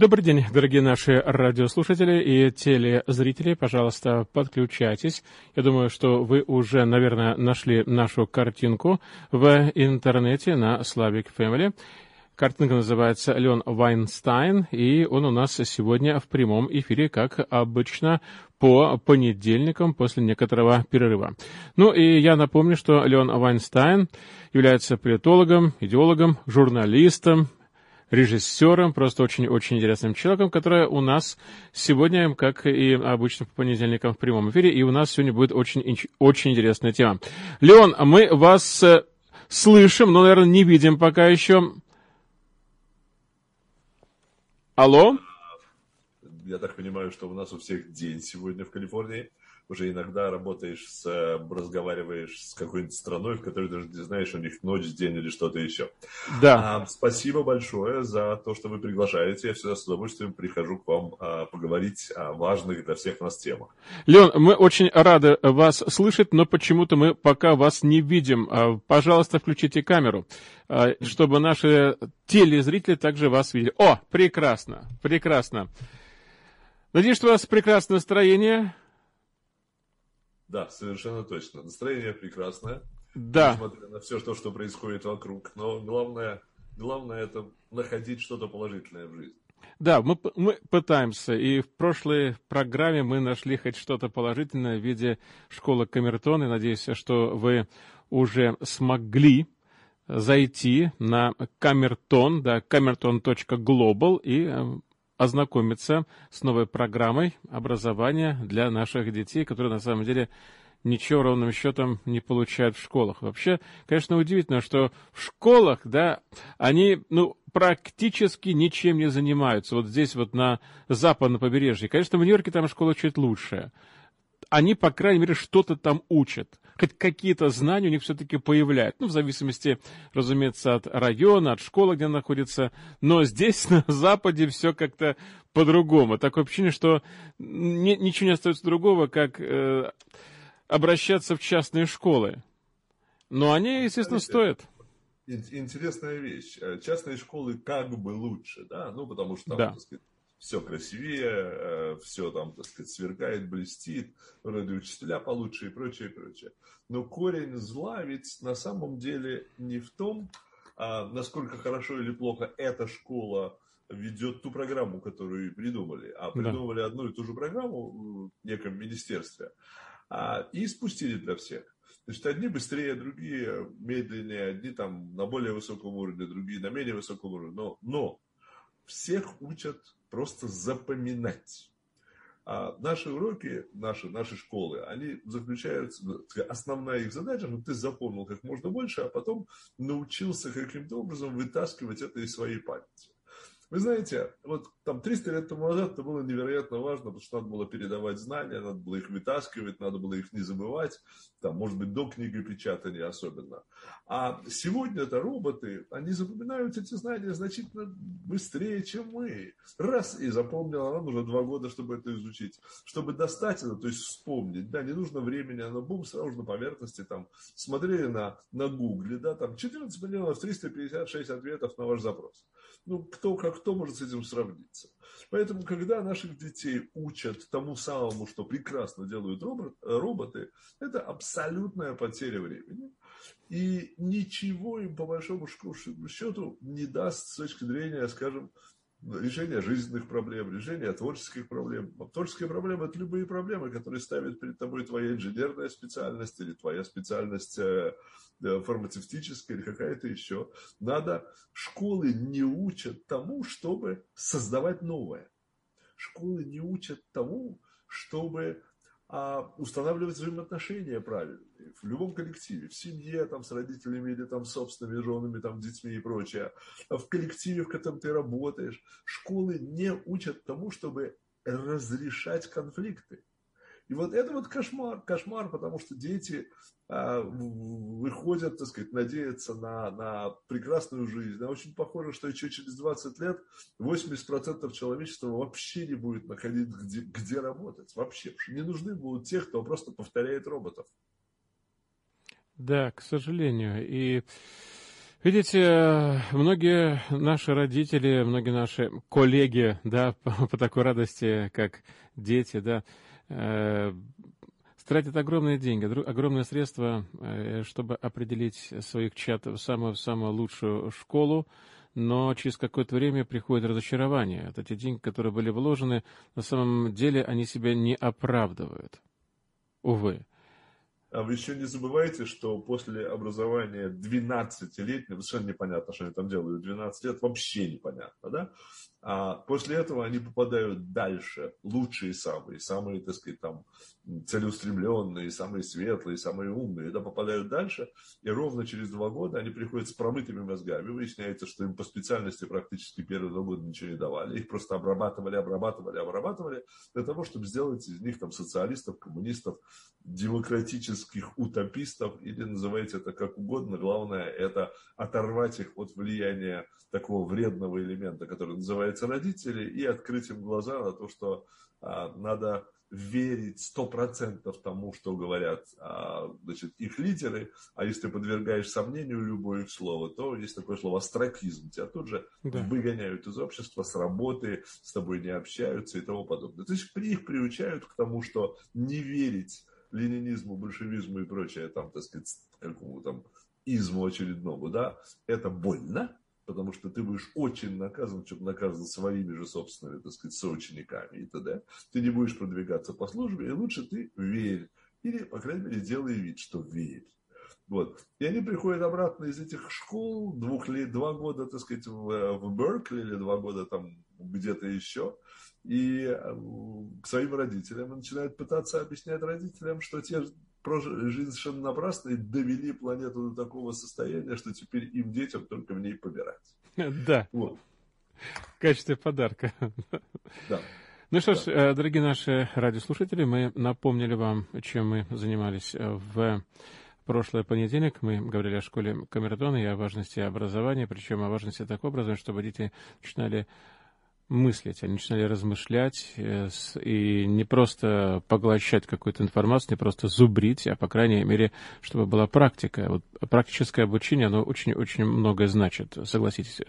Добрый день, дорогие наши радиослушатели и телезрители. Пожалуйста, подключайтесь. Я думаю, что вы уже, наверное, нашли нашу картинку в интернете на Slavic Family. Картинка называется Леон Вайнстайн, и он у нас сегодня в прямом эфире, как обычно, по понедельникам после некоторого перерыва. Ну и я напомню, что Леон Вайнстайн является политологом, идеологом, журналистом, режиссером, просто очень-очень интересным человеком, который у нас сегодня, как и обычно по понедельникам в прямом эфире, и у нас сегодня будет очень, очень интересная тема. Леон, мы вас э, слышим, но, наверное, не видим пока еще. Алло? Я так понимаю, что у нас у всех день сегодня в Калифорнии уже иногда работаешь с, э, разговариваешь с какой-нибудь страной, в которой даже не знаешь, у них ночь, день или что-то еще. Да. А, спасибо большое за то, что вы приглашаете. Я всегда с удовольствием прихожу к вам а, поговорить о важных для всех нас темах. Леон, мы очень рады вас слышать, но почему-то мы пока вас не видим. А, пожалуйста, включите камеру, а, чтобы наши телезрители также вас видели. О, прекрасно, прекрасно. Надеюсь, что у вас прекрасное настроение. Да, совершенно точно. Настроение прекрасное. Да. Несмотря на все, то, что происходит вокруг. Но главное, главное это находить что-то положительное в жизни. Да, мы, мы пытаемся. И в прошлой программе мы нашли хоть что-то положительное в виде школы Камертон. И надеюсь, что вы уже смогли зайти на камертон, да, камертон.глобал и э, ознакомиться с новой программой образования для наших детей, которые на самом деле ничего ровным счетом не получают в школах. Вообще, конечно, удивительно, что в школах, да, они, ну, практически ничем не занимаются. Вот здесь вот на западном побережье. Конечно, в Нью-Йорке там школа чуть лучше. Они, по крайней мере, что-то там учат хоть какие-то знания у них все-таки появляются. Ну, в зависимости, разумеется, от района, от школы, где находится. Но здесь, на Западе, все как-то по-другому. Такое ощущение, что не, ничего не остается другого, как э, обращаться в частные школы. Но они, естественно, стоят интересная вещь. Э, частные школы как бы лучше, да, ну, потому что там, да. так сказать, все красивее, э, все там, так сказать, сверкает, блестит, вроде учителя получше и прочее, и прочее. Но корень зла ведь на самом деле не в том, а, насколько хорошо или плохо эта школа ведет ту программу, которую придумали, а придумали да. одну и ту же программу в неком министерстве а, и спустили для всех. Значит, одни быстрее, другие медленнее, одни там на более высоком уровне, другие на менее высоком уровне. Но, но всех учат просто запоминать. А наши уроки, наши, наши школы, они заключаются, основная их задача, чтобы ты запомнил как можно больше, а потом научился каким-то образом вытаскивать это из своей памяти. Вы знаете, вот там 300 лет тому назад это было невероятно важно, потому что надо было передавать знания, надо было их вытаскивать, надо было их не забывать, там, может быть, до книгопечатания особенно. А сегодня это роботы, они запоминают эти знания значительно быстрее, чем мы. Раз и запомнил, а нам нужно два года, чтобы это изучить. Чтобы достать это, то есть вспомнить, да, не нужно времени, оно бум, сразу на поверхности, там, смотрели на, на гугле, да, там, 14 миллионов 356 ответов на ваш запрос. Ну, кто, как кто может с этим сравниться? Поэтому, когда наших детей учат тому самому, что прекрасно делают робот, роботы, это абсолютная потеря времени. И ничего им, по большому счету, не даст с точки зрения, скажем, решения жизненных проблем, решения творческих проблем. Творческие проблемы – это любые проблемы, которые ставят перед тобой твоя инженерная специальность или твоя специальность э, э, фармацевтическая или какая-то еще. Надо, школы не учат тому, чтобы создавать новое. Школы не учат тому, чтобы а устанавливать взаимоотношения правильные в любом коллективе, в семье, там, с родителями или там, с собственными женами, там, детьми и прочее, а в коллективе, в котором ты работаешь. Школы не учат тому, чтобы разрешать конфликты. И вот это вот кошмар, кошмар, потому что дети а, выходят, так сказать, надеяться на, на прекрасную жизнь. А очень похоже, что еще через 20 лет 80% человечества вообще не будет находить, где, где работать. Вообще. Не нужны будут те, кто просто повторяет роботов. Да, к сожалению. И Видите, многие наши родители, многие наши коллеги, да, по, по такой радости, как дети, да, э, тратят огромные деньги, огромные средства, э, чтобы определить своих чат в самую, в самую лучшую школу, но через какое-то время приходит разочарование. Вот эти деньги, которые были вложены, на самом деле они себя не оправдывают. Увы. А вы еще не забывайте, что после образования 12-летнего, совершенно непонятно, что они там делают, 12 лет вообще непонятно, да? А после этого они попадают дальше, лучшие самые, самые, так сказать, там, целеустремленные, самые светлые, самые умные, да, попадают дальше, и ровно через два года они приходят с промытыми мозгами. Выясняется, что им по специальности практически первые два года ничего не давали. Их просто обрабатывали, обрабатывали, обрабатывали для того, чтобы сделать из них там социалистов, коммунистов, демократических утопистов, или называйте это как угодно. Главное, это оторвать их от влияния такого вредного элемента, который называется родители, и открыть им глаза на то, что а, надо верить сто процентов тому, что говорят а, значит, их лидеры, а если подвергаешь сомнению любое их слово, то есть такое слово астракизм, тебя тут же да. выгоняют из общества, с работы, с тобой не общаются и тому подобное. То есть их приучают к тому, что не верить ленинизму, большевизму и прочее, там, так сказать, какому там изму очередному, да, это больно, потому что ты будешь очень наказан, чтобы наказан своими же собственными, так сказать, соучениками и т.д. Ты не будешь продвигаться по службе, и лучше ты верь. Или, по крайней мере, делай вид, что верь. Вот. И они приходят обратно из этих школ, двух лет, два года, так сказать, в, в Беркли или два года там где-то еще, и э, к своим родителям и начинают пытаться объяснять родителям, что те прожили жизнь совершенно напрасно и довели планету до такого состояния, что теперь им, детям, только в ней помирать. Да. Вот. В качестве подарка. Да. Ну что ж. Э, дорогие наши радиослушатели, мы напомнили вам, чем мы занимались э, в прошлый понедельник. Мы говорили о школе Камертона и о важности образования, причем о важности такого образования, чтобы дети начинали мыслить, они начинали размышлять э, и не просто поглощать какую-то информацию, не просто зубрить, а по крайней мере, чтобы была практика. Вот практическое обучение, оно очень-очень многое значит, согласитесь,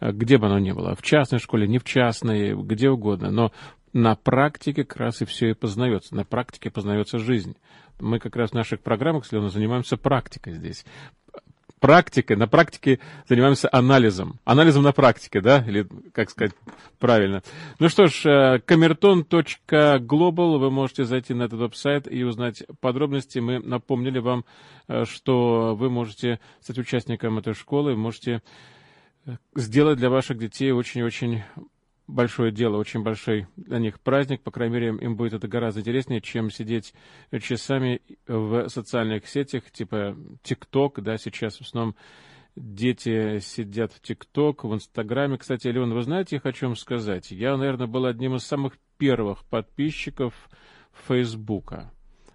э, где бы оно ни было, в частной школе, не в частной, где угодно, но на практике как раз и все и познается, на практике познается жизнь. Мы как раз в наших программах, Слена, занимаемся практикой здесь практикой, на практике занимаемся анализом. Анализом на практике, да? Или, как сказать правильно. Ну что ж, камертон.глобал, э, вы можете зайти на этот веб-сайт и узнать подробности. Мы напомнили вам, э, что вы можете стать участником этой школы, можете э, сделать для ваших детей очень-очень большое дело, очень большой для них праздник. По крайней мере, им будет это гораздо интереснее, чем сидеть часами в социальных сетях, типа ТикТок, да, сейчас в основном дети сидят в ТикТок, в Инстаграме. Кстати, Леон, вы знаете, я хочу вам сказать, я, наверное, был одним из самых первых подписчиков Фейсбука.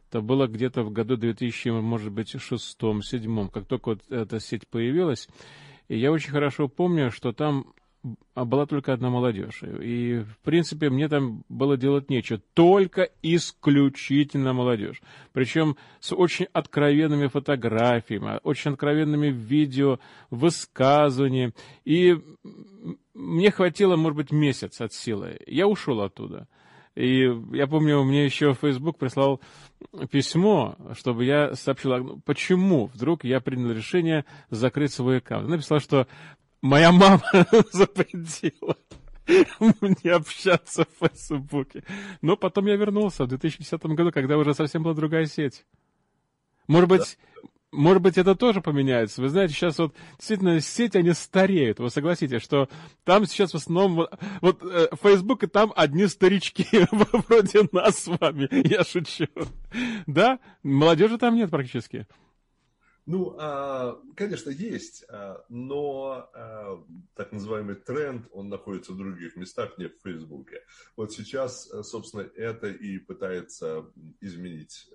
Это было где-то в году 2000, может быть, шестом, седьмом, как только вот эта сеть появилась. И я очень хорошо помню, что там была только одна молодежь. И, в принципе, мне там было делать нечего. Только исключительно молодежь. Причем с очень откровенными фотографиями, очень откровенными видео, высказываниями. И мне хватило, может быть, месяц от силы. Я ушел оттуда. И я помню, мне еще Facebook прислал письмо, чтобы я сообщил, почему вдруг я принял решение закрыть свой аккаунт. Написал, что Моя мама запретила мне общаться в Фейсбуке. Но потом я вернулся в 2010 году, когда уже совсем была другая сеть. Может быть, да. может быть, это тоже поменяется. Вы знаете, сейчас вот действительно сети, они стареют. Вы согласитесь, что там сейчас в основном... Вот э, Facebook, и там одни старички, вроде нас с вами. Я шучу. Да? Молодежи там нет практически. Ну, а, конечно, есть, а, но а, так называемый тренд, он находится в других местах, не в Фейсбуке. Вот сейчас, собственно, это и пытается изменить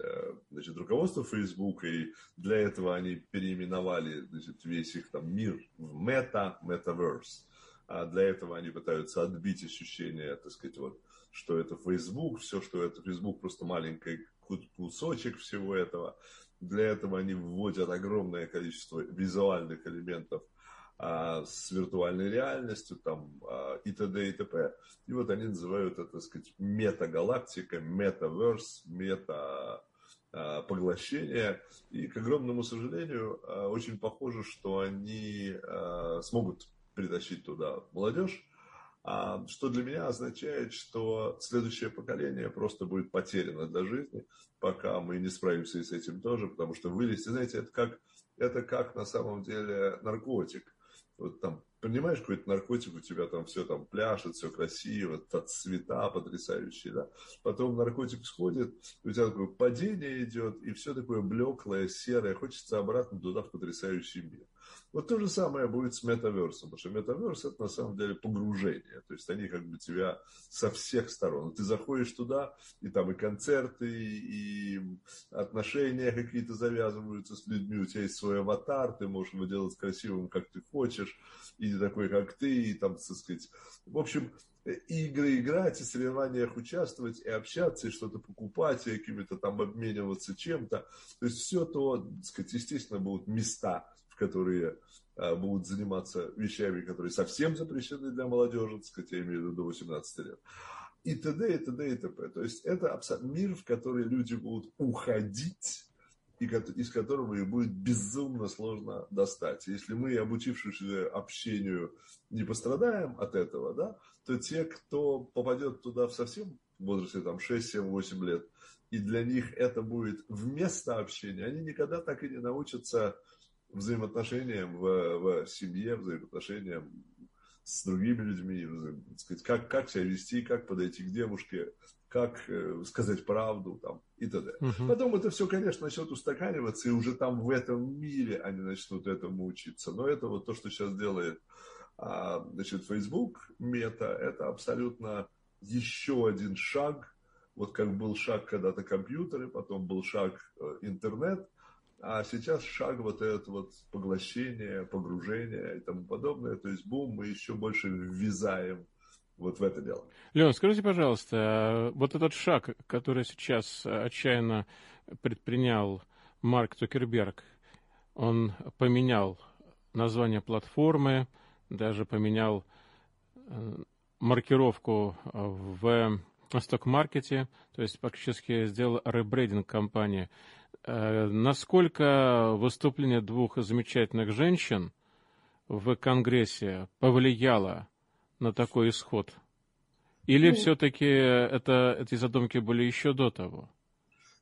значит, руководство Фейсбука, и для этого они переименовали значит, весь их там мир в Meta, Metaverse. А для этого они пытаются отбить ощущение, так сказать, вот, что это Facebook, все, что это Facebook, просто маленький кусочек всего этого. Для этого они вводят огромное количество визуальных элементов а, с виртуальной реальностью, там, а, и т.д. и т.п. И вот они называют это, так сказать, метагалактика, метаверс, мета а, поглощение. И, к огромному сожалению, а, очень похоже, что они а, смогут притащить туда молодежь, что для меня означает, что следующее поколение просто будет потеряно для жизни, пока мы не справимся и с этим тоже, потому что вылезти, знаете, это как, это как на самом деле наркотик. Вот там принимаешь какой-то наркотик, у тебя там все там пляшет, все красиво, цвета потрясающие, да. Потом наркотик сходит, у тебя такое падение идет, и все такое блеклое, серое, хочется обратно туда, в потрясающий мир. Вот то же самое будет с метаверсом, потому что метаверс это на самом деле погружение, то есть они как бы тебя со всех сторон. Ты заходишь туда, и там и концерты, и отношения какие-то завязываются с людьми, у тебя есть свой аватар, ты можешь его делать красивым, как ты хочешь, и такой, как ты, и там, так сказать, в общем, игры играть, и в соревнованиях участвовать, и общаться, и что-то покупать, и какими-то там обмениваться чем-то. То есть все то, так сказать, естественно, будут места, которые а, будут заниматься вещами, которые совсем запрещены для молодежи, так сказать, я имею в виду до 18 лет. И т.д., и т.д., и т.п. То есть это мир, в который люди будут уходить, и из которого их будет безумно сложно достать. Если мы, обучившись общению, не пострадаем от этого, да, то те, кто попадет туда в совсем возрасте там, 6, 7, 8 лет, и для них это будет вместо общения, они никогда так и не научатся взаимоотношениям в, в семье, взаимоотношениям с другими людьми, сказать, как, как себя вести, как подойти к девушке, как э, сказать правду там, и т.д. Угу. Потом это все, конечно, начнет устаканиваться, и уже там в этом мире они начнут этому учиться. Но это вот то, что сейчас делает а, значит, Facebook, мета, это абсолютно еще один шаг, вот как был шаг когда-то компьютеры, потом был шаг э, интернет, а сейчас шаг вот этот вот поглощение, погружение и тому подобное. То есть бум, мы еще больше ввязаем вот в это дело. Леон, скажите, пожалуйста, вот этот шаг, который сейчас отчаянно предпринял Марк Цукерберг, он поменял название платформы, даже поменял э, маркировку в сток-маркете, то есть практически сделал ребрейдинг компании. Э, насколько выступление двух замечательных женщин в Конгрессе повлияло на такой исход? Или ну, все-таки это, эти задумки были еще до того?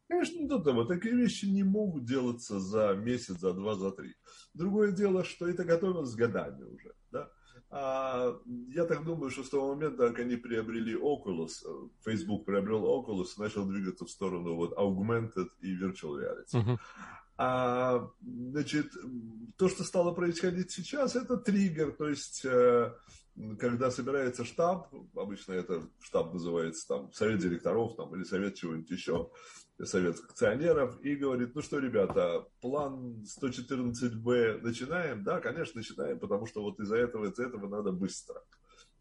Конечно, до того. Такие вещи не могут делаться за месяц, за два, за три. Другое дело, что это готовилось годами уже. Да? А, я так думаю, что с того момента, как они приобрели Oculus, э, Facebook приобрел Oculus, начал двигаться в сторону вот augmented и virtual reality. Uh-huh. А, значит, то, что стало происходить сейчас, это триггер, то есть э, когда собирается штаб, обычно это штаб называется там совет директоров там, или совет чего-нибудь еще, совет акционеров, и говорит, ну что, ребята, план 114Б начинаем? Да, конечно, начинаем, потому что вот из-за этого, из-за этого надо быстро.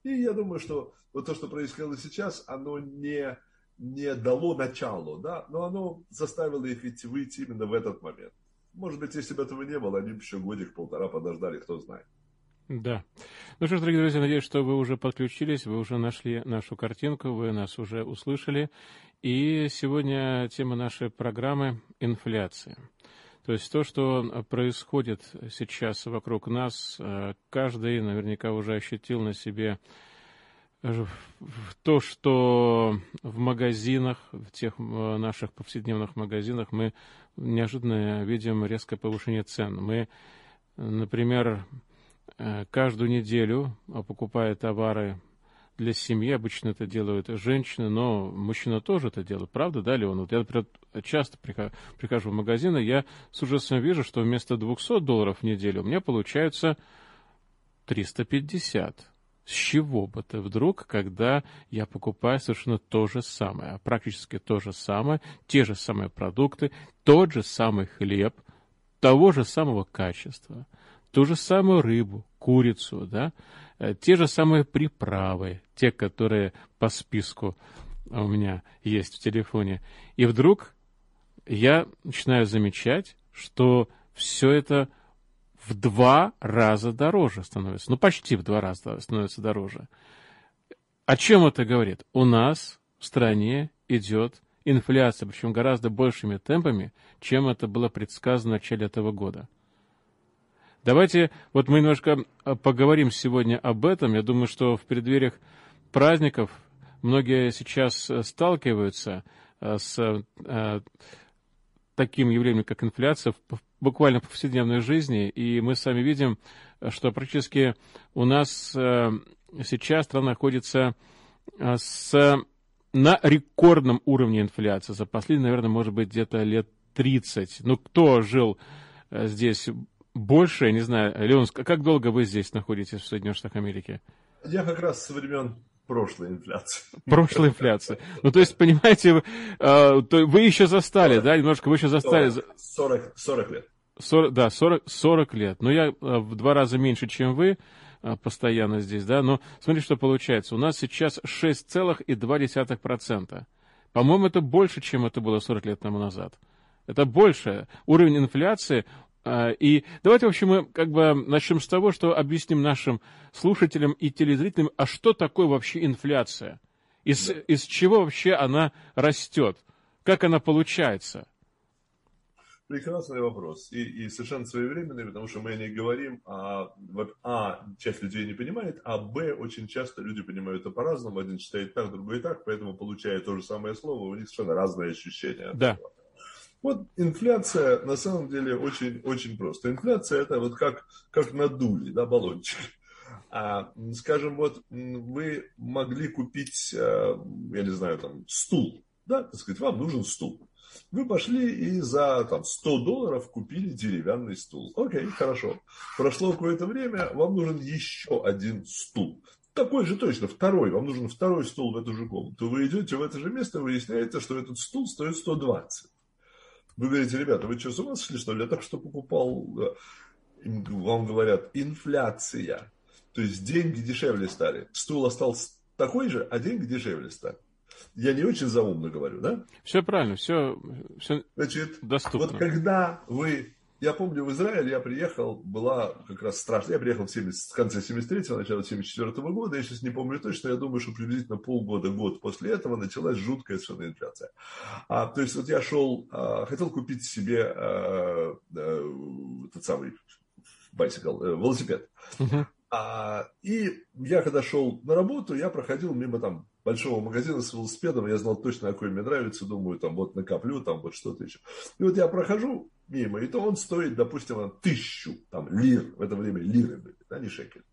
И я думаю, что вот то, что происходило сейчас, оно не, не дало началу, да, но оно заставило их идти, выйти именно в этот момент. Может быть, если бы этого не было, они бы еще годик-полтора подождали, кто знает. Да. Ну что ж, дорогие друзья, надеюсь, что вы уже подключились, вы уже нашли нашу картинку, вы нас уже услышали. И сегодня тема нашей программы – инфляция. То есть то, что происходит сейчас вокруг нас, э, каждый наверняка уже ощутил на себе то, что в магазинах, в тех э, наших повседневных магазинах мы неожиданно видим резкое повышение цен. Мы, например, Э, каждую неделю, а покупая товары для семьи, обычно это делают женщины, но мужчина тоже это делает, правда, да, Леон? Вот я, например, часто прихожу в магазин, и я с ужасом вижу, что вместо 200 долларов в неделю у меня получается 350. С чего бы ты вдруг, когда я покупаю совершенно то же самое, а практически то же самое, те же самые продукты, тот же самый хлеб, того же самого качества – ту же самую рыбу, курицу, да, э, те же самые приправы, те, которые по списку у меня есть в телефоне. И вдруг я начинаю замечать, что все это в два раза дороже становится. Ну, почти в два раза становится дороже. О чем это говорит? У нас в стране идет инфляция, причем гораздо большими темпами, чем это было предсказано в начале этого года. Давайте, вот мы немножко э, поговорим сегодня об этом. Я думаю, что в преддвериях праздников многие сейчас э, сталкиваются э, с таким явлением, как инфляция, в буквально повседневной жизни, и мы сами видим, что практически у нас сейчас страна находится а, с, на рекордном уровне инфляции. За последние, наверное, может быть, где-то лет 30. Ну, кто жил э, здесь больше, я не знаю. Леон, как долго вы здесь находитесь, в Соединенных Штатах Америки? Я как раз со времен прошлой инфляции. Прошлой инфляции. Ну, то есть, понимаете, вы, э, то вы еще застали, 40, да, немножко вы еще застали. 40, 40 лет. 40, да, 40, 40 лет. Но я э, в два раза меньше, чем вы. А, постоянно здесь, да, но смотрите, что получается. У нас сейчас 6,2%. По-моему, это больше, чем это было 40 лет тому назад. Это больше. Уровень инфляции и давайте, в общем, мы как бы начнем с того, что объясним нашим слушателям и телезрителям, а что такое вообще инфляция? Из, из чего вообще она растет? Как она получается? Прекрасный вопрос. И, и совершенно своевременный, потому что мы о ней говорим, а, а, часть людей не понимает, а, б, очень часто люди понимают это по-разному. Один читает так, другой так, поэтому получая то же самое слово, у них совершенно разные ощущения. Да. Вот инфляция на самом деле очень, очень просто. Инфляция это вот как, как надули, да, баллончик. А, скажем, вот вы могли купить, э, я не знаю, там, стул, да, так сказать, вам нужен стул. Вы пошли и за там, 100 долларов купили деревянный стул. Окей, хорошо. Прошло какое-то время, вам нужен еще один стул. Такой же точно, второй. Вам нужен второй стул в эту же комнату. Вы идете в это же место, выясняете, что этот стул стоит 120. Вы говорите, ребята, вы что, с ума сошли, что ли? Я так что покупал. Вам говорят, инфляция. То есть деньги дешевле стали. Стул остался такой же, а деньги дешевле стали. Я не очень заумно говорю, да? Все правильно, все, все Значит, доступно. Вот когда вы... Я помню, в Израиль я приехал, была как раз страшно. Я приехал в, 70, в конце 73-го, начало 74 -го года. Я сейчас не помню точно, я думаю, что приблизительно полгода, год после этого началась жуткая совершенно инфляция. А, то есть вот я шел, а, хотел купить себе а, а, тот самый bicycle, э, велосипед. Uh-huh. А, и я когда шел на работу, я проходил мимо там большого магазина с велосипедом, я знал точно, какой мне нравится, думаю, там вот накоплю, там вот что-то еще. И вот я прохожу мимо, и то он стоит, допустим, тысячу там, лир, в это время лиры были, да, не шекель.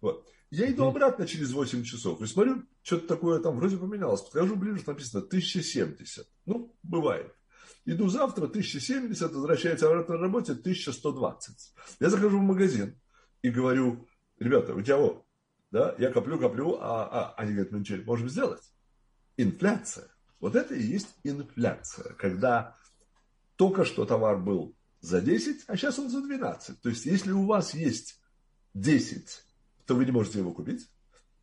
Вот. Я иду обратно через 8 часов и смотрю, что-то такое там вроде поменялось. Подхожу ближе, написано 1070. Ну, бывает. Иду завтра, 1070, возвращается обратно на работе, 1120. Я захожу в магазин и говорю, ребята, у тебя вот, да, я коплю, коплю, а, а они говорят, мы «Ну, ничего не можем сделать. Инфляция. Вот это и есть инфляция, когда только что товар был за 10, а сейчас он за 12. То есть, если у вас есть 10, то вы не можете его купить.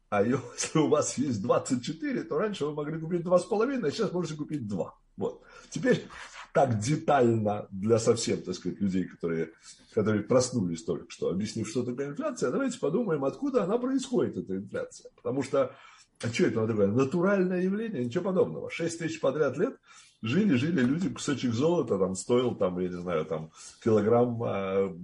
А если у вас есть 24, то раньше вы могли купить 2,5, а сейчас можете купить 2. Вот. Теперь так детально для совсем, так сказать, людей, которые, которые проснулись только что, объяснив, что такое инфляция, давайте подумаем, откуда она происходит, эта инфляция. Потому что, а что это такое? Натуральное явление, ничего подобного. 6 тысяч подряд лет жили, жили люди, кусочек золота там стоил, там, я не знаю, там, килограмм э,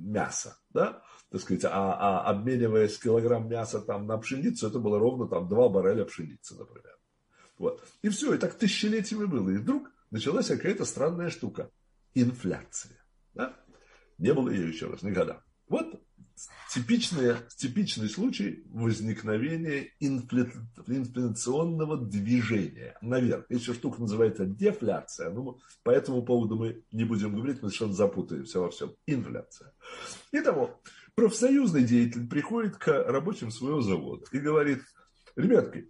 мяса, да? так сказать, а, а обмениваясь килограмм мяса там на пшеницу, это было ровно там 2 барреля пшеницы, например. Вот. И все, и так тысячелетиями было. И вдруг началась какая-то странная штука. Инфляция. Да? Не было ее еще раз никогда. Вот типичный, типичный случай возникновения инфля... инфляционного движения наверх. Еще штука называется дефляция. Ну, по этому поводу мы не будем говорить, мы совершенно запутаемся во всем. Инфляция. Итого, профсоюзный деятель приходит к рабочим своего завода и говорит, ребятки,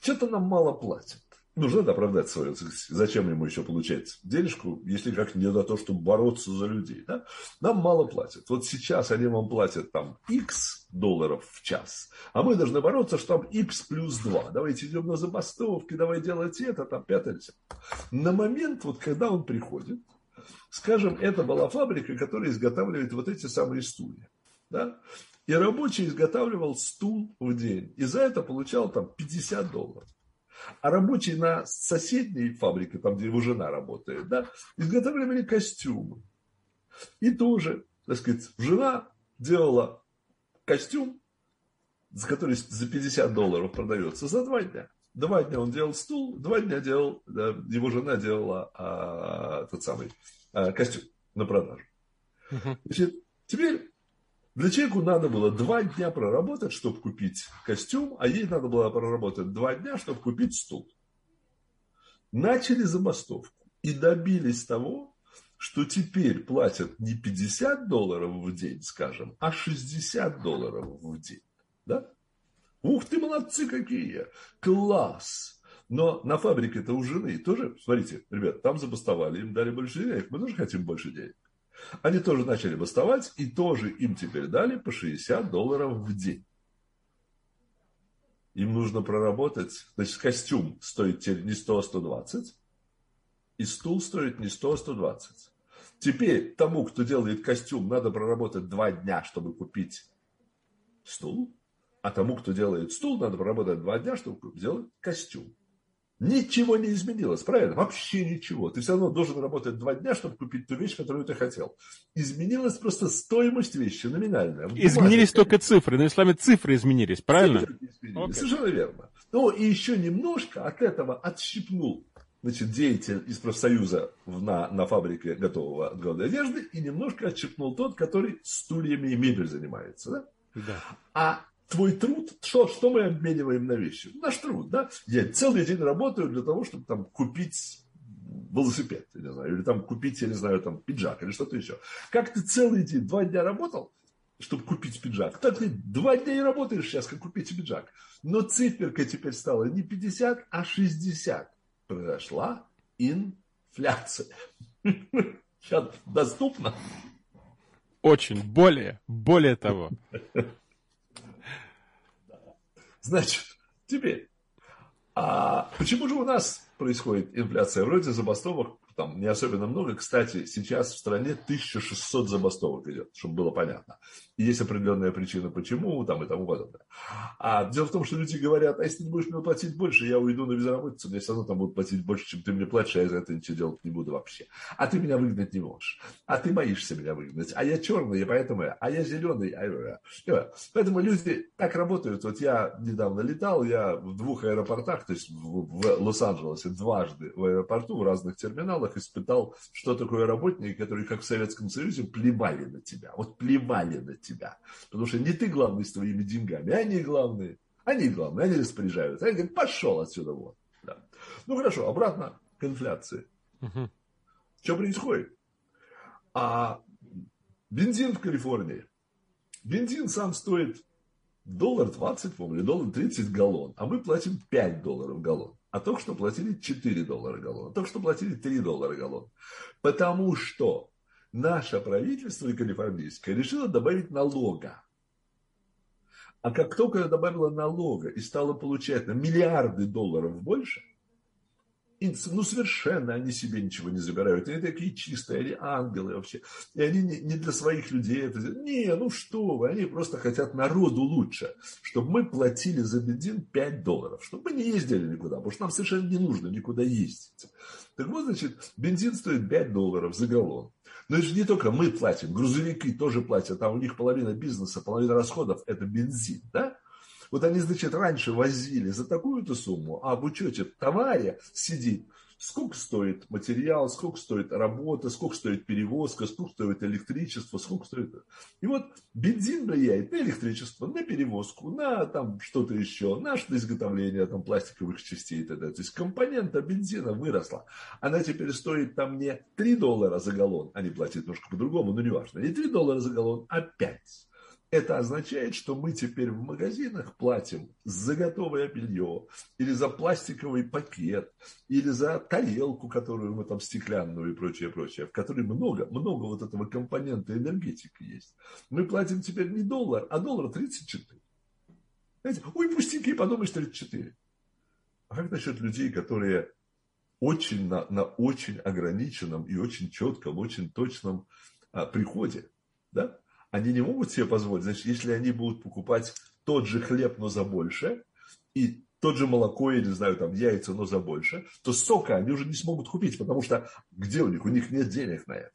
что-то нам мало платят. Нужно оправдать свое. Зачем ему еще получать денежку, если как не за то, чтобы бороться за людей. Да? Нам мало платят. Вот сейчас они вам платят там X долларов в час, а мы должны бороться, что там X плюс 2. Давайте идем на забастовки, давай делать это, там пятое. На момент, вот когда он приходит, Скажем, это была фабрика, которая изготавливает вот эти самые стулья. Да? И рабочий изготавливал стул в день. И за это получал там 50 долларов. А рабочий на соседней фабрике, там, где его жена работает, да, изготавливали костюмы. И тоже, так сказать, жена делала костюм, за который за 50 долларов продается, за два дня. Два дня он делал стул, два дня делал, да, его жена делала а, тот самый а, костюм на продажу. Значит, теперь для человеку надо было два дня проработать, чтобы купить костюм, а ей надо было проработать два дня, чтобы купить стул. Начали забастовку и добились того, что теперь платят не 50 долларов в день, скажем, а 60 долларов в день. Да? Ух ты, молодцы какие! Класс! Но на фабрике-то у жены тоже, смотрите, ребят, там забастовали, им дали больше денег, мы тоже хотим больше денег. Они тоже начали бастовать, и тоже им теперь дали по 60 долларов в день. Им нужно проработать, значит, костюм стоит теперь не 100, а 120, и стул стоит не 100, а 120. Теперь тому, кто делает костюм, надо проработать два дня, чтобы купить стул, а тому, кто делает стул, надо проработать два дня, чтобы сделать костюм. Ничего не изменилось, правильно? Вообще ничего. Ты все равно должен работать два дня, чтобы купить ту вещь, которую ты хотел. Изменилась просто стоимость вещи, номинальная. Изменились только цифры. На исламе цифры изменились, правильно? Цифры изменились. Okay. Совершенно верно. Ну и еще немножко от этого отщипнул значит, деятель из профсоюза на, на фабрике готового отгода одежды и немножко отщипнул тот, который стульями и мебель занимается. Да? Да. А твой труд, что, что мы обмениваем на вещи? Наш труд, да? Я целый день работаю для того, чтобы там купить велосипед, я не знаю, или там купить, я не знаю, там пиджак или что-то еще. Как ты целый день, два дня работал, чтобы купить пиджак. Так ты два дня и работаешь сейчас, как купить пиджак. Но циферка теперь стала не 50, а 60. Произошла инфляция. Сейчас доступно? Очень. Более. Более того. Значит, теперь, а почему же у нас происходит инфляция? Вроде забастовок там не особенно много. Кстати, сейчас в стране 1600 забастовок идет, чтобы было понятно. И есть определенная причина, почему, там и тому подобное. А дело в том, что люди говорят, а если ты будешь мне платить больше, я уйду на безработицу, мне все равно там будут платить больше, чем ты мне платишь, а я за это ничего делать не буду вообще. А ты меня выгнать не можешь. А ты боишься меня выгнать. А я черный, поэтому, а я зеленый. А Поэтому люди так работают. Вот я недавно летал, я в двух аэропортах, то есть в Лос-Анджелесе дважды в аэропорту, в разных терминалах, школах испытал, что такое работники, которые, как в Советском Союзе, плевали на тебя. Вот плевали на тебя. Потому что не ты главный с твоими деньгами, они главные. Они главные, они распоряжаются. Они говорят, пошел отсюда вот. Да. Ну хорошо, обратно к инфляции. Угу. Что происходит? А бензин в Калифорнии. Бензин сам стоит доллар 20, по или доллар 30 галлон, а мы платим 5 долларов галлон а только что платили 4 доллара галлон, только что платили 3 доллара галлон. Потому что наше правительство калифорнийское решило добавить налога. А как только добавило налога и стало получать на миллиарды долларов больше, и, ну, совершенно они себе ничего не забирают. Они такие чистые, они ангелы вообще. И они не, не для своих людей это делают. Не, ну что вы, они просто хотят народу лучше. Чтобы мы платили за бензин 5 долларов. Чтобы мы не ездили никуда, потому что нам совершенно не нужно никуда ездить. Так вот, значит, бензин стоит 5 долларов за галлон. Но это же не только мы платим, грузовики тоже платят, там у них половина бизнеса, половина расходов – это бензин, да? Вот они, значит, раньше возили за такую-то сумму, а в учете товаре сидит сколько стоит материал, сколько стоит работа, сколько стоит перевозка, сколько стоит электричество, сколько стоит... И вот бензин влияет на электричество, на перевозку, на там что-то еще, на изготовление там пластиковых частей и т.д. То есть компонента бензина выросла. Она теперь стоит там не 3 доллара за галлон, они платят немножко по-другому, но неважно, не 3 доллара за галлон, а 5. Это означает, что мы теперь в магазинах платим за готовое белье, или за пластиковый пакет, или за тарелку, которую мы там стеклянную и прочее, прочее, в которой много, много вот этого компонента энергетики есть. Мы платим теперь не доллар, а доллар 34. Знаете, ой, пустяки, подумаешь, 34. А как насчет людей, которые очень на, на очень ограниченном и очень четком, очень точном а, приходе. Да? Они не могут себе позволить, значит, если они будут покупать тот же хлеб, но за больше, и тот же молоко, я не знаю, там яйца, но за больше, то сока они уже не смогут купить, потому что где у них? У них нет денег на это.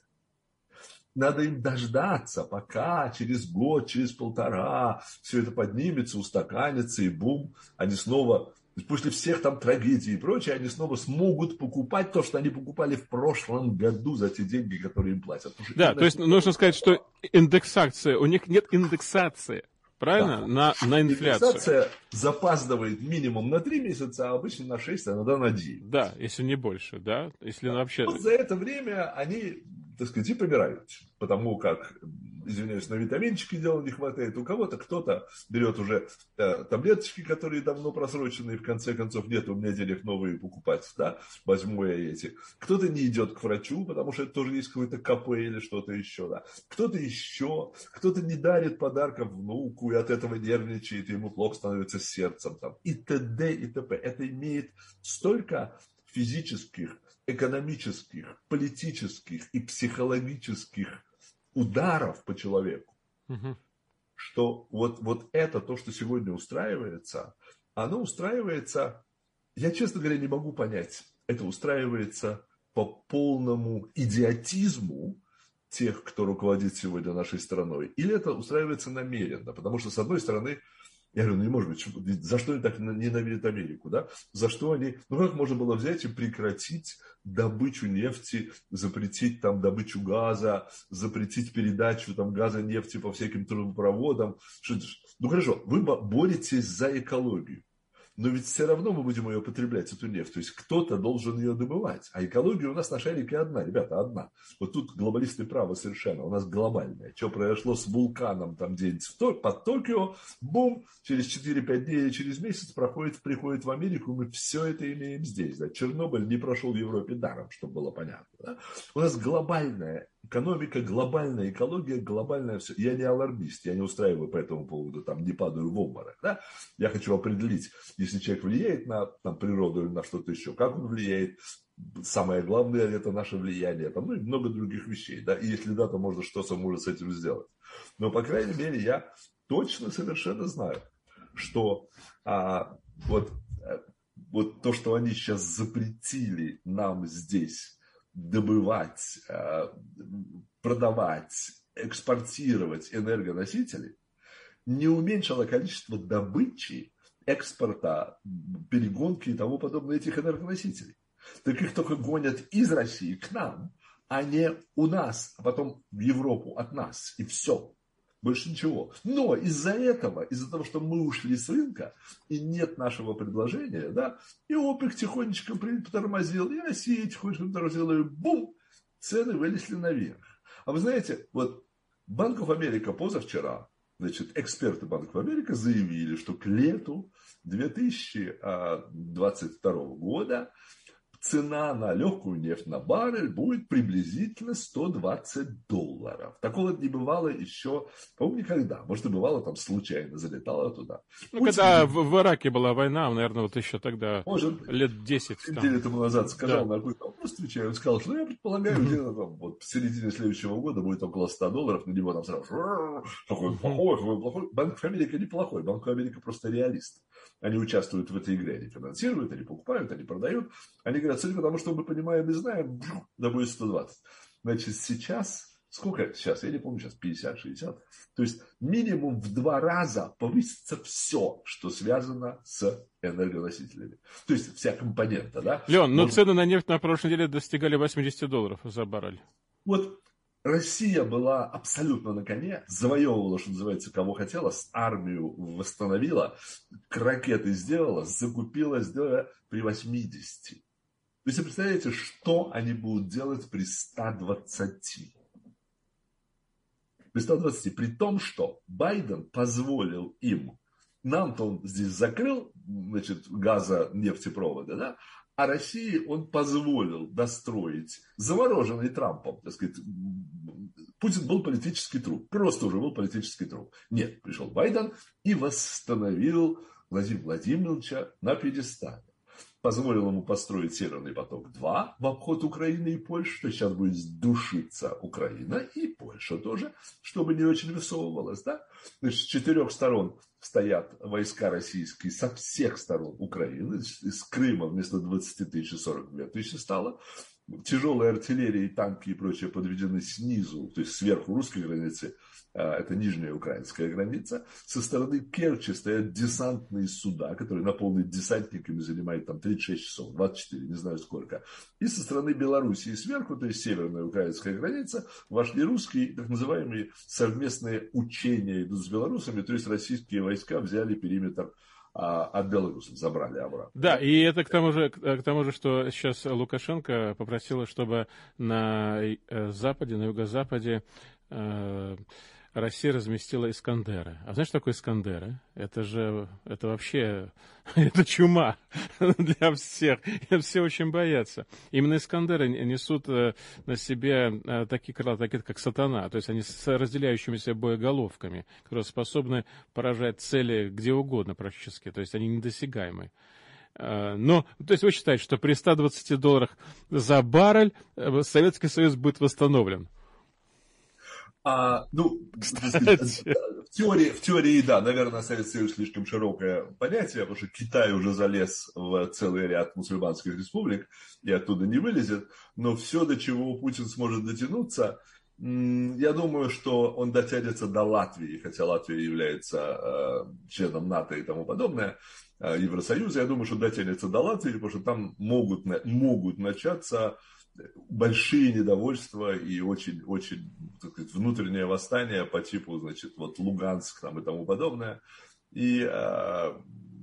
Надо им дождаться, пока через год, через полтора все это поднимется, устаканится, и бум, они снова после всех там трагедий и прочее, они снова смогут покупать то, что они покупали в прошлом году за те деньги, которые им платят. Да, то есть нужно сказать, что индексация, у них нет индексации. Правильно? Да. На, на инфляцию. Индексация запаздывает минимум на 3 месяца, а обычно на 6, а иногда на 9. Да, если не больше, да? Если да. вообще... Вот за это время они, так сказать, и помирают. Потому как извиняюсь, на витаминчики дело не хватает. У кого-то кто-то берет уже э, таблеточки, которые давно просрочены, и в конце концов нет у меня денег новые покупать, да, возьму я эти. Кто-то не идет к врачу, потому что это тоже есть какой-то КП или что-то еще, да. Кто-то еще, кто-то не дарит подарков внуку и от этого нервничает, и ему плохо становится сердцем там. И т.д. и т.п. Это имеет столько физических, экономических, политических и психологических ударов по человеку, угу. что вот, вот это то, что сегодня устраивается, оно устраивается, я, честно говоря, не могу понять, это устраивается по полному идиотизму тех, кто руководит сегодня нашей страной, или это устраивается намеренно, потому что, с одной стороны, я говорю, ну не может быть, за что они так ненавидят Америку, да? За что они, ну как можно было взять и прекратить добычу нефти, запретить там добычу газа, запретить передачу там газа, нефти по всяким трубопроводам? Ну хорошо, вы боретесь за экологию но ведь все равно мы будем ее потреблять, эту нефть. То есть кто-то должен ее добывать. А экология у нас на шарике одна, ребята, одна. Вот тут глобалисты правы совершенно. У нас глобальная. Что произошло с вулканом там где-нибудь под Токио, бум, через 4-5 дней, через месяц проходит, приходит в Америку, мы все это имеем здесь. Да. Чернобыль не прошел в Европе даром, чтобы было понятно. Да. У нас глобальная экономика глобальная, экология глобальная, все. Я не алармист, я не устраиваю по этому поводу, там, не падаю в обморок, да? Я хочу определить, если человек влияет на там, природу или на что-то еще, как он влияет, самое главное это наше влияние, там, ну и много других вещей, да, и если да, то можно что-то может с этим сделать. Но, по крайней мере, я точно совершенно знаю, что а, вот, э, вот то, что они сейчас запретили нам здесь добывать, э, продавать, экспортировать энергоносители, не уменьшило количество добычи, экспорта, перегонки и тому подобное этих энергоносителей. Так их только гонят из России к нам, а не у нас, а потом в Европу от нас. И все. Больше ничего. Но из-за этого, из-за того, что мы ушли с рынка, и нет нашего предложения, да, и ОПЕК тихонечко притормозил, и Россия тихонечко притормозила, и бум, цены вылезли наверх. А вы знаете, вот Банков Америка позавчера, значит, эксперты Банков Америка заявили, что к лету 2022 года цена на легкую нефть на баррель будет приблизительно 120 долларов. Такого не бывало еще, по-моему, никогда. Может, и бывало там случайно, залетало туда. Ну, Путин... когда в, в Ираке была война, наверное, вот еще тогда Может, лет 10. Там. Неделю тому назад сказал да. на какой-то вопрос, отвечаю, он сказал, что ну, я предполагаю, mm-hmm. где-то там, вот в середине следующего года будет около 100 долларов, на него там сразу какой плохой, какой плохой. Банк Америка неплохой, Банк Америка просто реалист. Они участвуют в этой игре, они финансируют, они покупают, они продают. Они говорят, судя потому что мы понимаем и знаем, да будет 120. Значит, сейчас, сколько сейчас, я не помню, сейчас 50-60. То есть минимум в два раза повысится все, что связано с энергоносителями. То есть вся компонента, да? Леон, ну цены на нефть на прошлой неделе достигали 80 долларов за баррель. Вот Россия была абсолютно на коне, завоевывала, что называется, кого хотела, армию восстановила, ракеты сделала, закупила, сделала при 80. Вы себе представляете, что они будут делать при 120? При 120, при том, что Байден позволил им, нам-то он здесь закрыл, значит, газа, нефтепровода, да, а России он позволил достроить замороженный Трампом, так сказать, Путин был политический труп, просто уже был политический труп. Нет, пришел Байден и восстановил Владимира Владимировича на пьедестале. Позволил ему построить Северный поток-2 в обход Украины и Польши, то сейчас будет душиться Украина и Польша тоже, чтобы не очень высовывалась, да? Значит, с четырех сторон стоят войска российские со всех сторон Украины, из Крыма вместо 20 тысяч 42 тысячи стало, тяжелая артиллерия и танки и прочее подведены снизу, то есть сверху русской границы, это нижняя украинская граница. Со стороны Керчи стоят десантные суда, которые наполнены десантниками, занимают там 36 часов, 24, не знаю сколько. И со стороны Белоруссии сверху, то есть северная украинская граница, вошли русские, так называемые совместные учения идут с белорусами, то есть российские войска взяли периметр а, от белорусов забрали обратно. Да, и это к тому же, к тому же, что сейчас Лукашенко попросила, чтобы на э, западе, на юго-западе э, Россия разместила Искандеры. А знаешь, что такое Искандеры? Это же, это вообще, это чума для всех. Все очень боятся. Именно Искандеры несут э, на себе э, такие крыла, такие как сатана. То есть они с разделяющимися боеголовками, которые способны поражать цели где угодно практически. То есть они недосягаемы. Э, но, то есть вы считаете, что при 120 долларах за баррель Советский Союз будет восстановлен? А, ну, в теории, в теории, да, наверное, Советский Союз слишком широкое понятие, потому что Китай уже залез в целый ряд мусульманских республик и оттуда не вылезет. Но все, до чего Путин сможет дотянуться, я думаю, что он дотянется до Латвии, хотя Латвия является э, членом НАТО и тому подобное, э, Евросоюза. Я думаю, что дотянется до Латвии, потому что там могут, могут начаться большие недовольства и очень-очень внутреннее восстание по типу, значит, вот Луганск там и тому подобное. И э,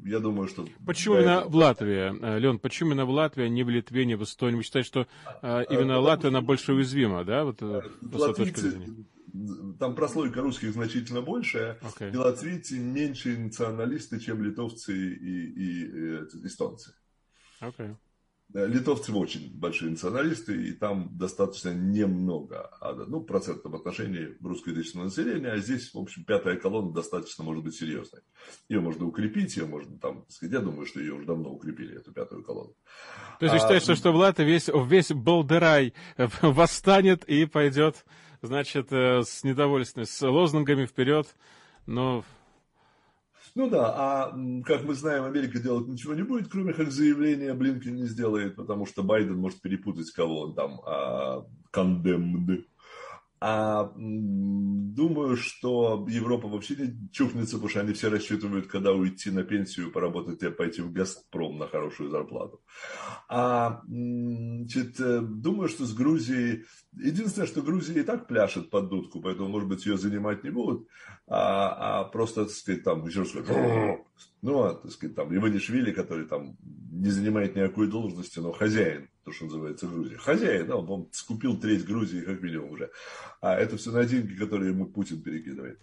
я думаю, что... Почему именно этого... в Латвии, э, Леон, почему именно в Латвии, а не в Литве, не в Эстонии? Вы считаете, что э, именно Потому Латвия, она больше уязвима, да? Вот, э, латвийцы, там прослойка русских значительно большая, okay. и латвийцы меньше националисты, чем литовцы и, и, и эстонцы. Okay. Э, литовцы очень большие националисты, и там достаточно немного, ну, процентном отношении русскоязычного населения, а здесь, в общем, пятая колонна достаточно может быть серьезной. Ее можно укрепить, ее можно там, я думаю, что ее уже давно укрепили, эту пятую колонну. То есть вы а, считаете, что в Латвии весь, весь Балдерай восстанет и пойдет, значит, э, с недовольствием, с лозунгами вперед, но ну да, а как мы знаем, Америка делать ничего не будет, кроме как заявления Блинкен не сделает, потому что Байден может перепутать, кого он там а, condemned. А думаю, что Европа вообще не чухнется, потому что они все рассчитывают, когда уйти на пенсию, поработать и пойти в Газпром на хорошую зарплату. А значит, э, думаю, что с Грузией... Единственное, что Грузия и так пляшет под дудку, поэтому, может быть, ее занимать не будут, а, а просто, так сказать, там, еще раз ну, а, так сказать, там, Иванишвили, который там не занимает никакой должности, но хозяин, то, что называется Грузия. Хозяин, он, он скупил треть Грузии, как минимум, уже. А это все на деньги, которые ему Путин перекидывает.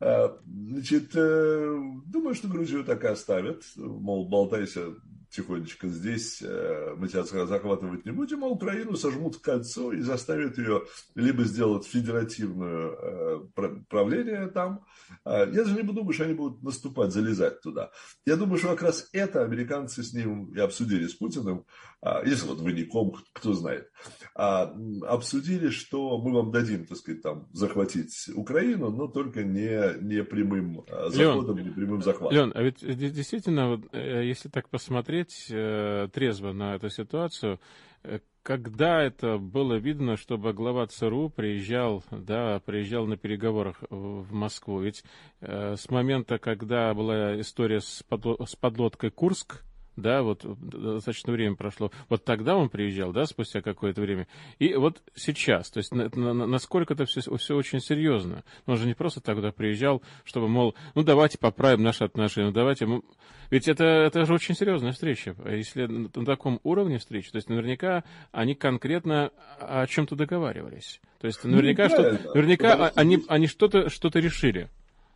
А, значит, э, думаю, что Грузию так и оставят. Мол, болтайся тихонечко здесь, э, мы тебя захватывать не будем, а Украину сожмут в кольцо и заставят ее либо сделать федеративное э, правление там. А, я даже не думаю, что они будут наступать, залезать туда. Я думаю, что как раз это американцы с ним и обсудили с Путиным, а, если вот вы ником, кто знает, а, обсудили, что мы вам дадим, так сказать, там, захватить Украину, но только не, не прямым заходом, Леон, не прямым захватом. Леон, а ведь действительно, э, если так посмотреть, смотреть э, трезво на эту ситуацию, э, когда это было видно, чтобы глава ЦРУ приезжал, да, приезжал на переговорах в Москву? Ведь э, с момента, когда была история с, подло, с подлодкой Курск, да, вот достаточно время прошло. Вот тогда он приезжал, да, спустя какое-то время. И вот сейчас, то есть на, на, насколько это все, все очень серьезно. Он же не просто тогда приезжал, чтобы, мол, ну давайте поправим наши отношения, ну давайте... Мы... Ведь это, это же очень серьезная встреча. Если на, на таком уровне встречи, то есть наверняка они конкретно о чем-то договаривались. То есть наверняка, ну, что, наверняка они, они что-то что решили.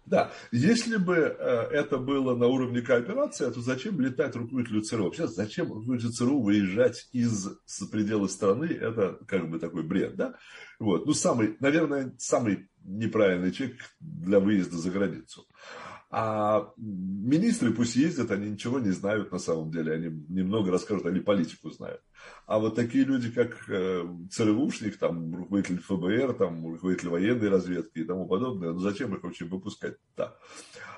Да, если бы э, это было на уровне кооперации, то зачем летать руководителю ЦРУ? Вообще, зачем руководителю ЦРУ выезжать из пределы страны? Это как бы такой бред, да? Вот. Ну, самый, наверное, самый неправильный человек для выезда за границу. А министры пусть ездят, они ничего не знают на самом деле, они немного расскажут, они политику знают. А вот такие люди, как э, ЦРУшник, там, руководитель ФБР, там, руководитель военной разведки и тому подобное, ну зачем их вообще выпускать? Да.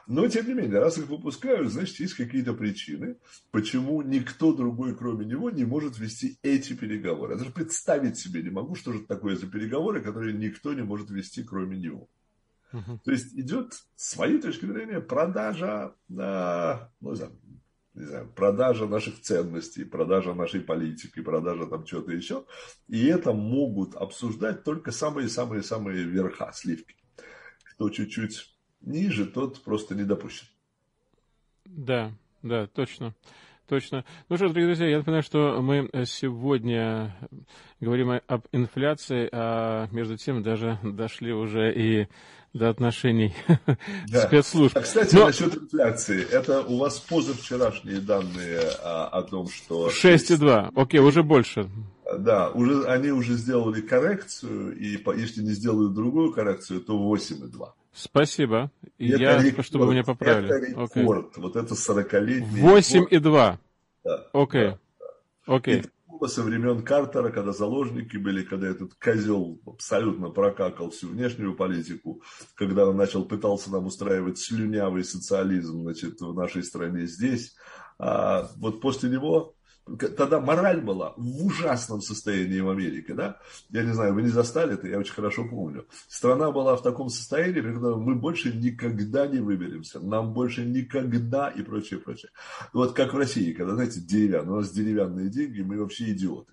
Но, тем не менее, раз их выпускают, значит, есть какие-то причины, почему никто другой, кроме него, не может вести эти переговоры. Я даже представить себе не могу, что же такое за переговоры, которые никто не может вести, кроме него. Uh-huh. То есть идет, с моей точки зрения, продажа, э, ну, не знаю, не знаю, продажа наших ценностей, продажа нашей политики, продажа там чего-то еще. И это могут обсуждать только самые-самые-самые верха, сливки. Кто чуть-чуть ниже, тот просто не допущен. Да, да, точно. Точно. Ну что, дорогие друзья, я напоминаю, что мы сегодня говорим об инфляции, а между тем даже дошли уже и до отношений да. спецслужб. А, кстати, Но... насчет инфляции. Это у вас позавчерашние данные а, о том, что... 6,2. Окей, уже больше. Да, уже, они уже сделали коррекцию, и если не сделают другую коррекцию, то 8,2. Спасибо. И это я, рекорд, чтобы меня поправили. Это рекорд. Okay. Вот это 40-летний 8,2. Да. Окей. Окей. Это было со времен Картера, когда заложники были, когда этот козел абсолютно прокакал всю внешнюю политику, когда он начал, пытался нам устраивать слюнявый социализм, значит, в нашей стране здесь. А вот после него тогда мораль была в ужасном состоянии в Америке, да? Я не знаю, вы не застали это, я очень хорошо помню. Страна была в таком состоянии, когда мы больше никогда не выберемся, нам больше никогда и прочее, прочее. Вот как в России, когда, знаете, деревянные, у нас деревянные деньги, мы вообще идиоты.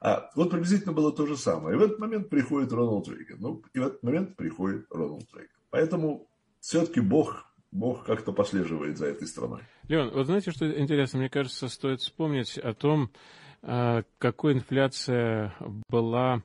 А вот приблизительно было то же самое. И в этот момент приходит Рональд Рейган. Ну, и в этот момент приходит Рональд Рейган. Поэтому все-таки Бог Бог как-то послеживает за этой страной. Леон, вот знаете, что интересно? Мне кажется, стоит вспомнить о том, а, какой инфляция была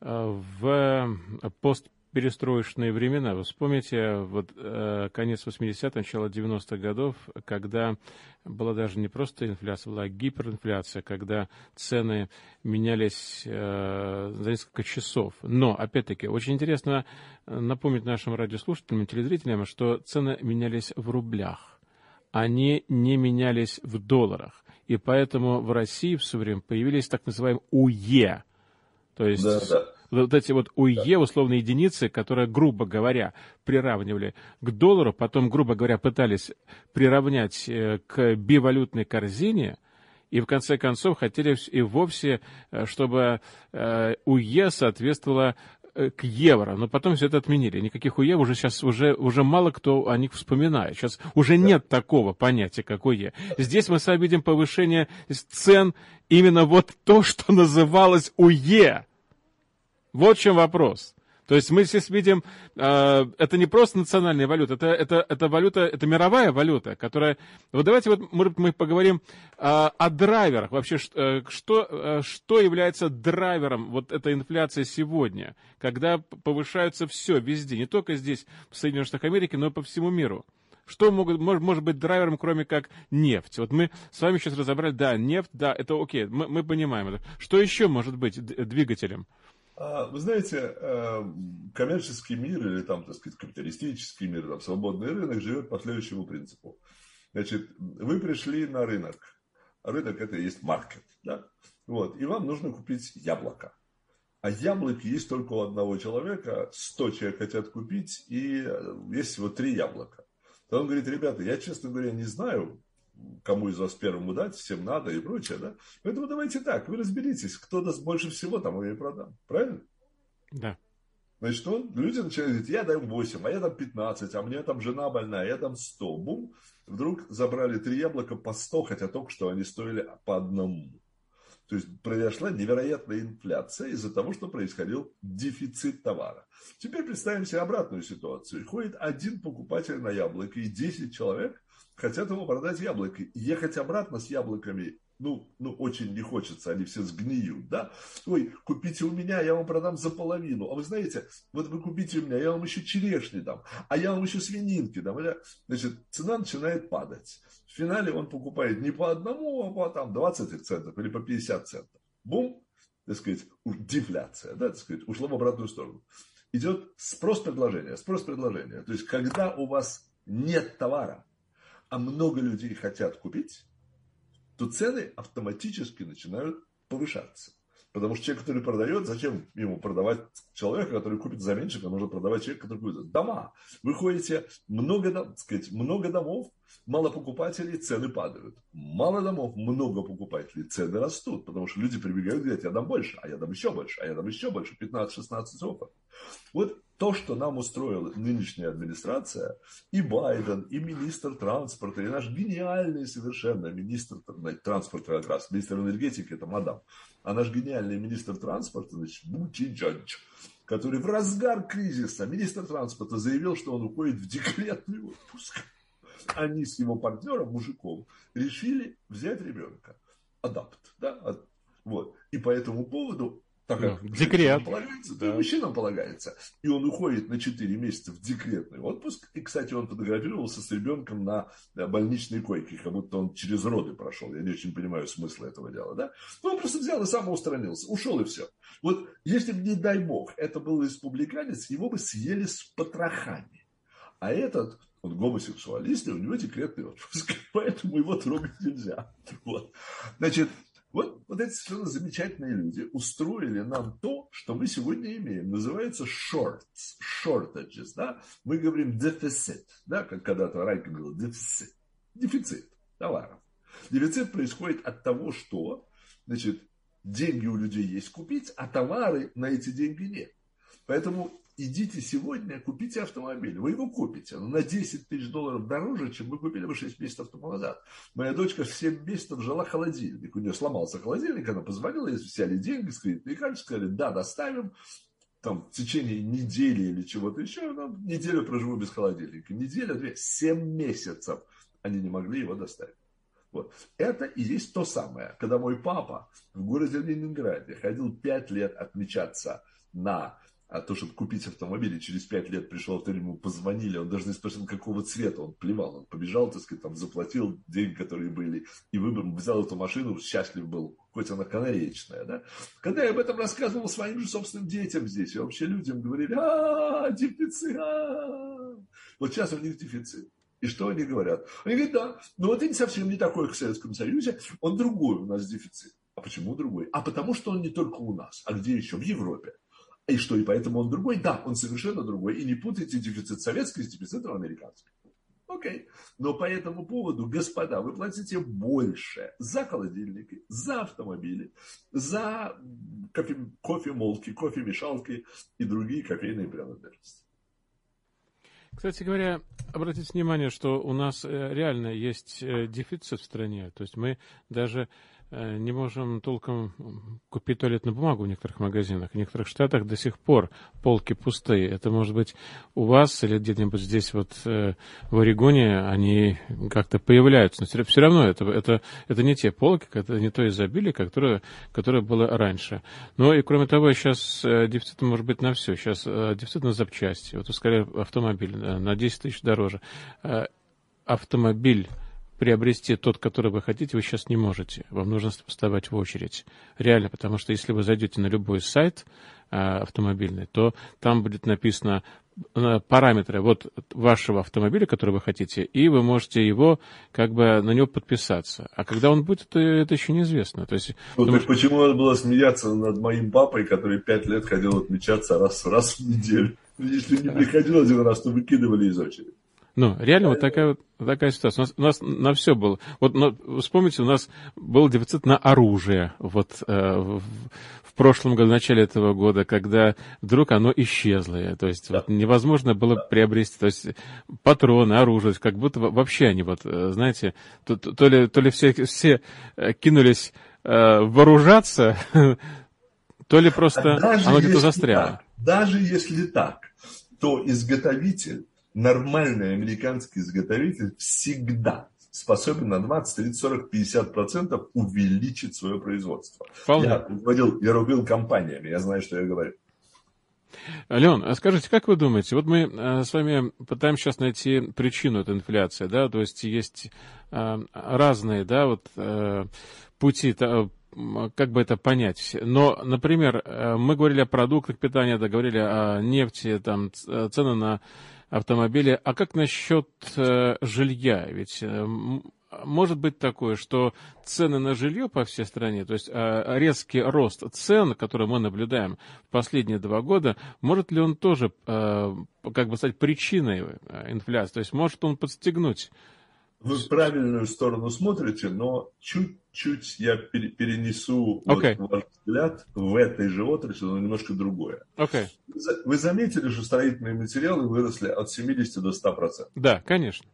а, в пост перестроечные времена. Вы вспомните вот, э, конец 80-х, начало 90-х годов, когда была даже не просто инфляция, была гиперинфляция, когда цены менялись э, за несколько часов. Но, опять-таки, очень интересно напомнить нашим радиослушателям и телезрителям, что цены менялись в рублях. Они не менялись в долларах. И поэтому в России в свое время появились так называемые УЕ. То есть да, да вот эти вот УЕ, условные единицы, которые, грубо говоря, приравнивали к доллару, потом, грубо говоря, пытались приравнять э, к бивалютной корзине, и в конце концов хотели и вовсе, э, чтобы э, УЕ соответствовало к евро, но потом все это отменили. Никаких УЕ уже сейчас уже, уже мало кто о них вспоминает. Сейчас уже нет такого понятия, как УЕ. Здесь мы с вами видим повышение цен именно вот то, что называлось УЕ. Вот в чем вопрос. То есть мы здесь видим, э, это не просто национальная валюта, это, это, это валюта, это мировая валюта, которая... Вот давайте вот, мы поговорим э, о драйверах. Вообще, что, э, что является драйвером вот этой инфляции сегодня, когда повышаются все везде, не только здесь, в Соединенных Штатах Америки, но и по всему миру. Что могут, может, может быть драйвером, кроме как нефть? Вот мы с вами сейчас разобрали, да, нефть, да, это окей, мы, мы понимаем это. Что еще может быть двигателем? А, вы знаете, э, коммерческий мир или там, так сказать, капиталистический мир, там, свободный рынок живет по следующему принципу. Значит, вы пришли на рынок. Рынок это и есть маркет. Да? Вот, и вам нужно купить яблоко. А яблок есть только у одного человека, 100 человек хотят купить, и есть всего три яблока. То он говорит, ребята, я, честно говоря, не знаю, кому из вас первому дать, всем надо и прочее, да? Поэтому давайте так, вы разберитесь, кто даст больше всего, тому я и продам. Правильно? Да. Значит, он, люди начинают говорить, я дам 8, а я дам 15, а мне там жена больная, я дам 100. Бум, вдруг забрали три яблока по 100, хотя только что они стоили по одному. То есть произошла невероятная инфляция из-за того, что происходил дефицит товара. Теперь представим себе обратную ситуацию. Ходит один покупатель на яблоко и 10 человек хотят ему продать яблоки. Ехать обратно с яблоками, ну, ну, очень не хочется, они все сгниют, да? Ой, купите у меня, я вам продам за половину. А вы знаете, вот вы купите у меня, я вам еще черешни дам, а я вам еще свининки дам. Значит, цена начинает падать. В финале он покупает не по одному, а по там 20 центов или по 50 центов. Бум, так сказать, дефляция, да, так сказать, ушла в обратную сторону. Идет спрос-предложение, спрос-предложение. То есть, когда у вас нет товара, а много людей хотят купить, то цены автоматически начинают повышаться. Потому что человек, который продает, зачем ему продавать человека, который купит за меньше, нужно продавать человека, который купит дома. Вы ходите, много, так сказать, много домов, мало покупателей, цены падают. Мало домов, много покупателей, цены растут. Потому что люди прибегают и говорят, я дам больше, а я дам еще больше, а я дам еще больше, 15-16 опыт. Вот то, что нам устроила нынешняя администрация, и Байден, и министр транспорта, и наш гениальный совершенно министр транспорта как раз, министр энергетики, это мадам, а наш гениальный министр транспорта, значит, Бутиджадж, который в разгар кризиса, министр транспорта заявил, что он уходит в декретный отпуск. Они с его партнером, мужиком, решили взять ребенка. Адапт, да, вот. И по этому поводу так как ну, декрет. Полагается, да. мужчинам полагается. И он уходит на 4 месяца в декретный отпуск. И, кстати, он фотографировался с ребенком на больничной койке, как будто он через роды прошел. Я не очень понимаю смысла этого дела. Да? Но он просто взял и самоустранился. Ушел и все. Вот если бы, не дай бог, это был республиканец, его бы съели с потрохами. А этот, он гомосексуалист, и у него декретный отпуск. Поэтому его трогать нельзя. Вот. Значит, вот, вот эти совершенно замечательные люди устроили нам то, что мы сегодня имеем. Называется shorts, shortages. Да? Мы говорим дефицит, да? как когда-то Райка говорил, дефицит. Дефицит товаров. Дефицит происходит от того, что значит, деньги у людей есть купить, а товары на эти деньги нет. Поэтому идите сегодня, купите автомобиль. Вы его купите, но на 10 тысяч долларов дороже, чем вы купили бы 6 месяцев тому назад. Моя дочка 7 месяцев жила холодильник. У нее сломался холодильник, она позвонила, ей взяли деньги с кредитной сказали, да, доставим. Там в течение недели или чего-то еще, ну, неделю проживу без холодильника. Неделя, две, 7 месяцев они не могли его доставить. Вот. Это и есть то самое, когда мой папа в городе Ленинграде ходил 5 лет отмечаться на а то, чтобы купить автомобиль, и через пять лет пришел автомобиль, ему позвонили, он даже не спросил, какого цвета, он плевал, он побежал, так сказать, там, заплатил деньги, которые были, и выбор, взял эту машину, счастлив был, хоть она канареечная, да. Когда я об этом рассказывал своим же собственным детям здесь, и вообще людям говорили, а, дефицит, а. Вот сейчас у них дефицит. И что они говорят? Они говорят, да, но вот это совсем не такой, как в Советском Союзе, он другой у нас дефицит. А почему другой? А потому что он не только у нас, а где еще? В Европе. И что, и поэтому он другой? Да, он совершенно другой. И не путайте дефицит советский с дефицитом американским. Окей. Но по этому поводу, господа, вы платите больше за холодильники, за автомобили, за кофе, кофемолки, кофемешалки и другие кофейные принадлежности. Кстати говоря, обратите внимание, что у нас э, реально есть э, дефицит в стране. То есть мы даже не можем толком купить туалетную бумагу в некоторых магазинах. В некоторых штатах до сих пор полки пустые. Это может быть у вас или где-нибудь здесь вот э, в Орегоне они как-то появляются. Но все равно это, это, это не те полки, это не то изобилие, которое, которое было раньше. Но и кроме того, сейчас э, дефицит может быть на все. Сейчас дефицит на запчасти. Вот скорее автомобиль на 10 тысяч дороже. Автомобиль приобрести тот, который вы хотите, вы сейчас не можете. Вам нужно вставать в очередь. Реально, потому что если вы зайдете на любой сайт а, автомобильный, то там будет написано а, параметры вот вашего автомобиля, который вы хотите, и вы можете его как бы на него подписаться. А когда он будет, это, это еще неизвестно. То есть, ну, потому... так почему надо было смеяться над моим папой, который пять лет ходил отмечаться раз, раз в неделю? Если не приходил один раз, то выкидывали из очереди. Ну, реально вот такая вот такая ситуация. У нас, у нас на все было. Вот но, вспомните, у нас был дефицит на оружие вот э, в, в прошлом году, в начале этого года, когда вдруг оно исчезло. То есть да. вот, невозможно было да. приобрести. То есть патроны, оружие, как будто вообще они вот, э, знаете, то, то, ли, то ли все, все э, кинулись э, вооружаться, то ли просто оно где-то застряло. Так, даже если так, то изготовитель нормальный американский изготовитель всегда способен на 20, 30, 40, 50 процентов увеличить свое производство. Вполне. Я руководил, я руководил компаниями, я знаю, что я говорю. Леон, а скажите, как вы думаете, вот мы э, с вами пытаемся сейчас найти причину этой инфляции, да, то есть есть э, разные, да, вот э, пути, как бы это понять. Но, например, мы говорили о продуктах питания, да, говорили о нефти, там, цены на автомобили. А как насчет э, жилья? Ведь э, может быть такое, что цены на жилье по всей стране, то есть э, резкий рост цен, который мы наблюдаем последние два года, может ли он тоже э, как бы стать причиной э, инфляции? То есть может он подстегнуть вы в правильную сторону смотрите, но чуть-чуть я перенесу okay. вот ваш взгляд в этой же отрасли, но немножко другое. Okay. Вы заметили, что строительные материалы выросли от 70 до 100%? Да, конечно.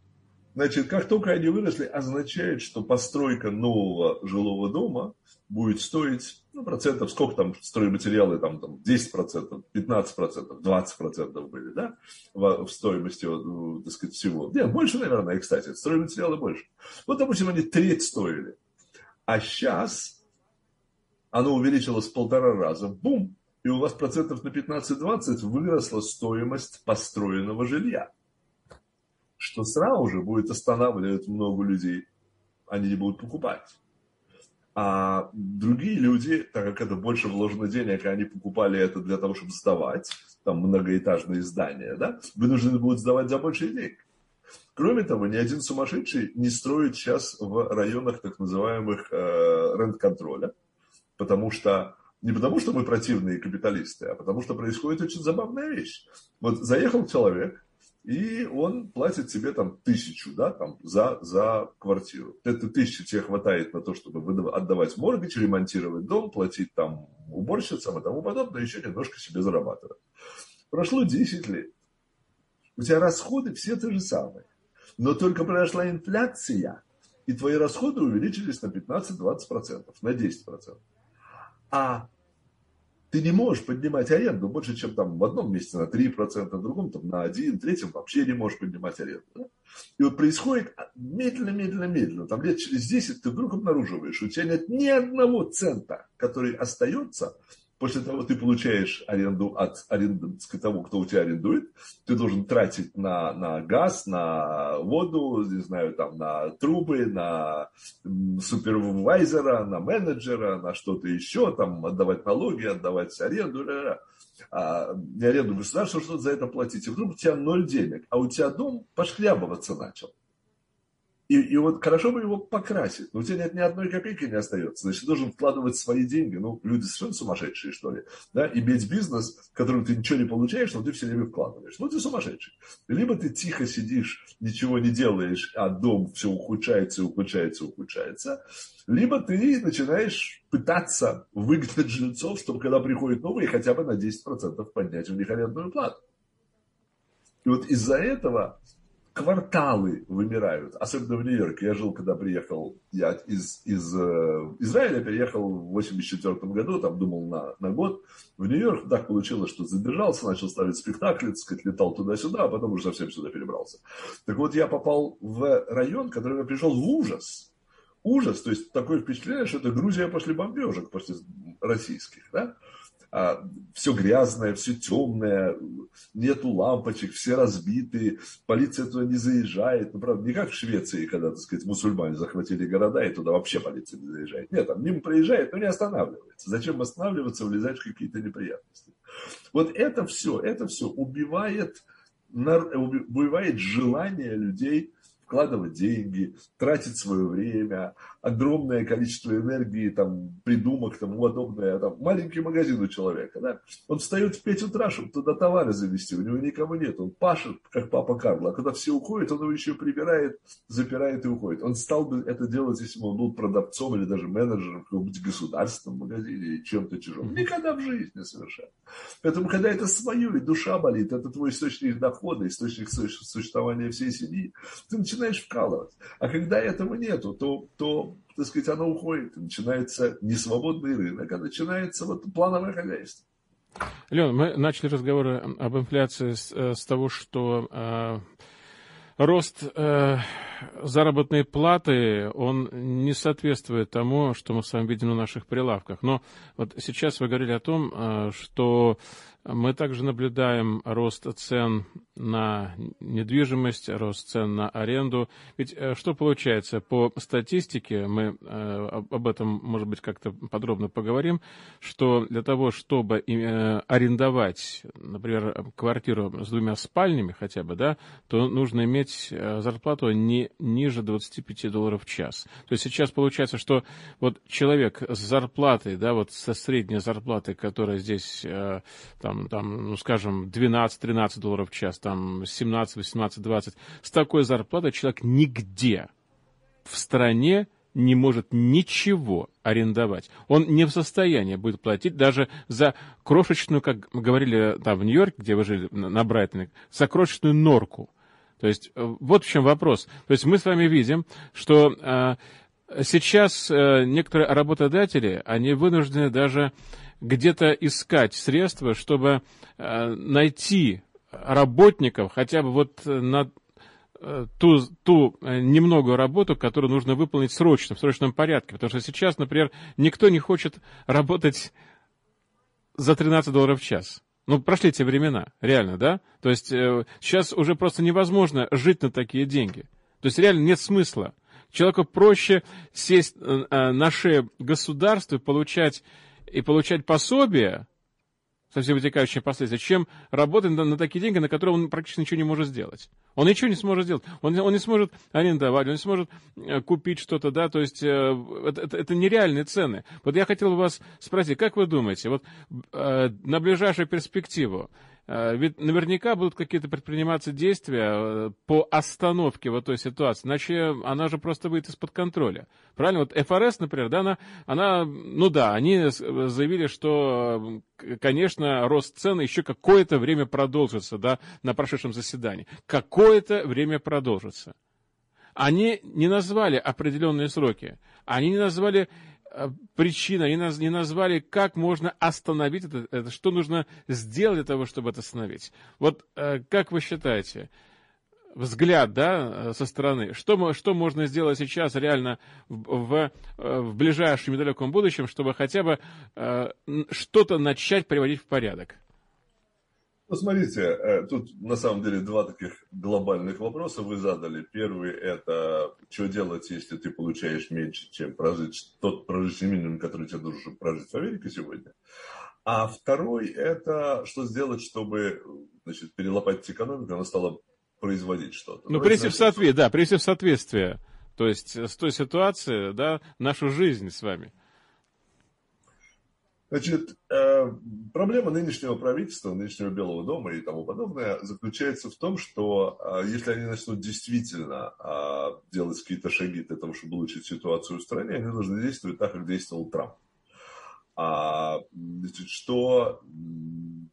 Значит, как только они выросли, означает, что постройка нового жилого дома будет стоить, ну, процентов, сколько там стройматериалы, там, там 10%, 15%, 20% были, да, в, в стоимости, вот, так сказать, всего. Нет, больше, наверное, кстати, стройматериалы больше. Вот, допустим, они треть стоили. А сейчас оно увеличилось в полтора раза. Бум! И у вас процентов на 15-20 выросла стоимость построенного жилья. Что сразу же будет останавливать много людей. Они не будут покупать. А другие люди, так как это больше вложено денег, они покупали это для того, чтобы сдавать, там многоэтажные здания, да, вынуждены будут сдавать за больше денег. Кроме того, ни один сумасшедший не строит сейчас в районах так называемых э, рент-контроля, потому что не потому, что мы противные капиталисты, а потому что происходит очень забавная вещь. Вот заехал человек, и он платит себе там тысячу, да, там, за, за квартиру. Это тысяча тебе хватает на то, чтобы отдавать моргич, ремонтировать дом, платить там уборщицам и тому подобное, еще немножко себе зарабатывать. Прошло 10 лет. У тебя расходы все те же самые. Но только прошла инфляция, и твои расходы увеличились на 15-20%, на 10%. А ты не можешь поднимать аренду больше, чем там в одном месте на 3%, в другом там на 1%, в третьем вообще не можешь поднимать аренду. Да? И вот происходит медленно, медленно, медленно. Там лет через 10 ты вдруг обнаруживаешь, у тебя нет ни одного цента, который остается После того ты получаешь аренду от аренду, того, кто у тебя арендует. Ты должен тратить на, на газ, на воду, не знаю, там, на трубы, на супервайзера, на менеджера, на что-то еще, там, отдавать налоги, отдавать аренду. А, не аренду государства, что-то за это платить. И вдруг у тебя ноль денег, а у тебя дом пошхлябываться начал. И, и вот хорошо бы его покрасить, но у тебя нет ни одной копейки не остается. Значит, ты должен вкладывать свои деньги. Ну, люди совершенно сумасшедшие, что ли. Да? Иметь бизнес, в котором ты ничего не получаешь, но ты все время вкладываешь. Ну, ты сумасшедший. Либо ты тихо сидишь, ничего не делаешь, а дом все ухудшается, ухудшается, ухудшается. Либо ты начинаешь пытаться выгнать жильцов, чтобы когда приходят новые, хотя бы на 10% поднять у них арендную плату. И вот из-за этого кварталы вымирают, особенно в Нью-Йорке. Я жил, когда приехал, я из, из э, Израиля переехал в 84 году, там думал на, на год. В Нью-Йорк так получилось, что задержался, начал ставить спектакли, так сказать, летал туда-сюда, а потом уже совсем сюда перебрался. Так вот, я попал в район, который я пришел в ужас. Ужас, то есть такое впечатление, что это Грузия после бомбежек, после российских, да? А, все грязное, все темное, нету лампочек, все разбиты, полиция туда не заезжает. Ну, правда, не как в Швеции, когда, так сказать, мусульмане захватили города, и туда вообще полиция не заезжает. Нет, там мимо проезжает, но не останавливается. Зачем останавливаться, влезать в какие-то неприятности? Вот это все, это все убивает, убивает желание людей вкладывать деньги, тратить свое время, огромное количество энергии, там, придумок, тому подобное. Там, маленький магазин у человека, да? Он встает в 5 утра, чтобы туда товары завести, у него никого нет. Он пашет, как папа Карло. А когда все уходят, он его еще прибирает, запирает и уходит. Он стал бы это делать, если бы он был продавцом или даже менеджером в каком-нибудь государственном магазине или чем-то чужом. Никогда в жизни совершенно. Поэтому, когда это свое, и душа болит, это твой источник дохода, источник существования всей семьи, ты начинаешь начинаешь вкалывать. А когда этого нету, то, то так сказать, оно уходит. Начинается не свободный рынок, а начинается вот плановое хозяйство. Леон, мы начали разговоры об инфляции с, э, с того, что э, рост э, заработной платы, он не соответствует тому, что мы с вами видим на наших прилавках. Но вот сейчас вы говорили о том, э, что мы также наблюдаем рост цен на недвижимость, рост цен на аренду. Ведь э, что получается? По статистике, мы э, об этом, может быть, как-то подробно поговорим, что для того, чтобы э, арендовать, например, квартиру с двумя спальнями хотя бы, да, то нужно иметь зарплату не ниже 25 долларов в час. То есть сейчас получается, что вот человек с зарплатой, да, вот со средней зарплатой, которая здесь там, там, ну, скажем, 12-13 долларов в час, там, 17, 18, 20, с такой зарплатой человек нигде в стране не может ничего арендовать. Он не в состоянии будет платить даже за крошечную, как говорили там в Нью-Йорке, где вы жили, на Брайтоне, за крошечную норку. То есть э, вот в чем вопрос. То есть мы с вами видим, что э, сейчас э, некоторые работодатели, они вынуждены даже где-то искать средства, чтобы э, найти работников хотя бы вот на э, ту, ту э, немногую работу, которую нужно выполнить срочно, в срочном порядке. Потому что сейчас, например, никто не хочет работать за 13 долларов в час. Ну, прошли те времена, реально, да? То есть э, сейчас уже просто невозможно жить на такие деньги. То есть реально нет смысла. Человеку проще сесть э, на шее государства и получать и получать пособие, со всеми вытекающими последствиями, чем работать на, на такие деньги, на которые он практически ничего не может сделать. Он ничего не сможет сделать. Он, он не сможет арендовать, он не сможет э, купить что-то, да, то есть э, это, это, это нереальные цены. Вот я хотел бы вас спросить, как вы думаете, вот э, на ближайшую перспективу, ведь наверняка будут какие-то предприниматься действия э, по остановке вот той ситуации, иначе она же просто выйдет из-под контроля. Правильно? Вот ФРС, например, да, она, она, ну да, они заявили, что, конечно, рост цен еще какое-то время продолжится, да, на прошедшем заседании. Какое-то время продолжится. Они не назвали определенные сроки. Они не назвали Э, причина, они наз, не назвали, как можно остановить это, это, что нужно сделать для того, чтобы это остановить. Вот э, как вы считаете, взгляд, да, э, со стороны, что, что можно сделать сейчас реально в, в, в ближайшем недалеком будущем, чтобы хотя бы э, что-то начать приводить в порядок? Ну, смотрите, э, тут на самом деле два таких глобальных вопроса вы задали. Первый – это что делать, если ты получаешь меньше, чем прожить, тот прожиточный минимум, который тебе должен прожить в Америке сегодня. А второй – это что сделать, чтобы значит, перелопатить экономику, она стала производить что-то. Ну, привести в соответствие, да, привести в соответствие. То есть с той ситуацией, да, нашу жизнь с вами. Значит, э, проблема нынешнего правительства, нынешнего Белого дома и тому подобное заключается в том, что э, если они начнут действительно э, делать какие-то шаги для того, чтобы улучшить ситуацию в стране, они должны действовать так, как действовал Трамп. А, значит, что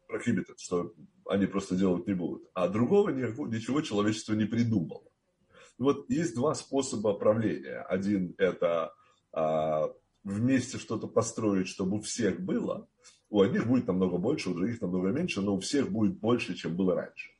prohibited, что они просто делать не будут. А другого ничего человечество не придумало. Вот есть два способа правления. Один это вместе что-то построить, чтобы у всех было, у одних будет намного больше, у других намного меньше, но у всех будет больше, чем было раньше.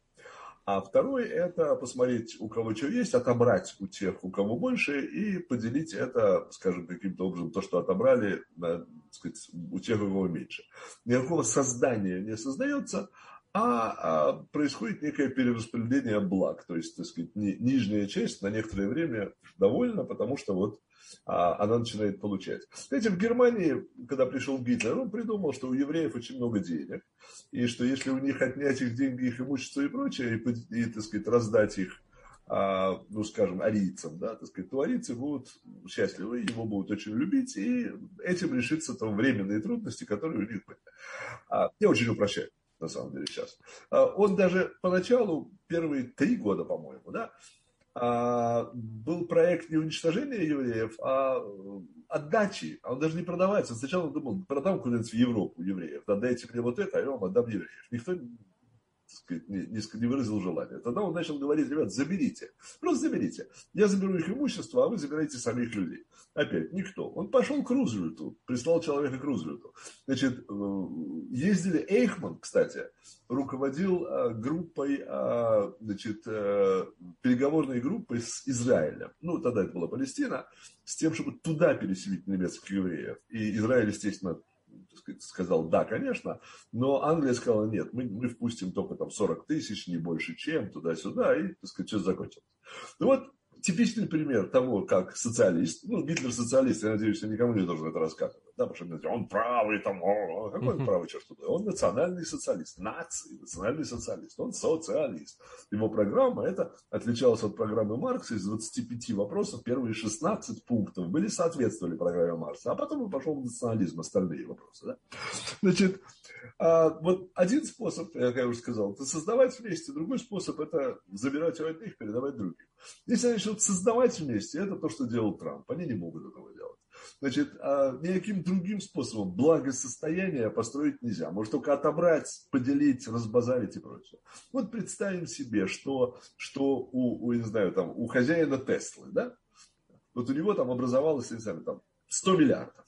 А второй – это посмотреть, у кого что есть, отобрать у тех, у кого больше, и поделить это, скажем, каким-то образом, то, что отобрали, на, сказать, у тех, у кого меньше. Никакого создания не создается, а, а происходит некое перераспределение благ. То есть, так сказать, ни, нижняя часть на некоторое время довольна, потому что вот а, она начинает получать. Знаете, в Германии, когда пришел Гитлер, он придумал, что у евреев очень много денег, и что если у них отнять их деньги, их имущество и прочее, и, и так сказать, раздать их а, ну, скажем, арийцам, да, так сказать, то арийцы будут счастливы, его будут очень любить, и этим решится там временные трудности, которые у них были. А, я очень упрощаю, на самом деле, сейчас. А, он даже поначалу, первые три года, по-моему, да, был проект не уничтожения евреев, а отдачи. А он даже не продавается. Сначала он думал, продам куда-нибудь в Европу евреев. Отдайте мне вот это, а я вам отдам евреев. Никто сказать, не, не, выразил желания. Тогда он начал говорить, ребят, заберите, просто заберите. Я заберу их имущество, а вы забираете самих людей. Опять, никто. Он пошел к Рузвельту, прислал человека к Рузвельту. Значит, э, ездили, Эйхман, кстати, руководил э, группой, э, значит, переговорной группой с Израилем. Ну, тогда это была Палестина, с тем, чтобы туда переселить немецких евреев. И Израиль, естественно, сказал, да, конечно, но Англия сказала, нет, мы, мы впустим только там 40 тысяч, не больше чем, туда-сюда, и, так сказать, все закончилось. Ну вот, типичный пример того, как социалист, ну, Гитлер социалист, я надеюсь, я никому не должен это рассказывать, да, потому что он правый, там, о, какой он правый, черт туда, он национальный социалист, нации, национальный социалист, он социалист. Его программа, это отличалась от программы Маркса, из 25 вопросов первые 16 пунктов были соответствовали программе Маркса, а потом он пошел в национализм, остальные вопросы, да. Значит, а, вот один способ, как я уже сказал, это создавать вместе, другой способ это забирать у одних, передавать другим. Если они начнут создавать вместе, это то, что делал Трамп. Они не могут этого делать. Значит, а никаким другим способом благосостояние построить нельзя. Может только отобрать, поделить, разбазарить и прочее. Вот представим себе, что, что у, у, не знаю, там, у хозяина Теслы, да, вот у него там образовалось, не знаю, там, 100 миллиардов.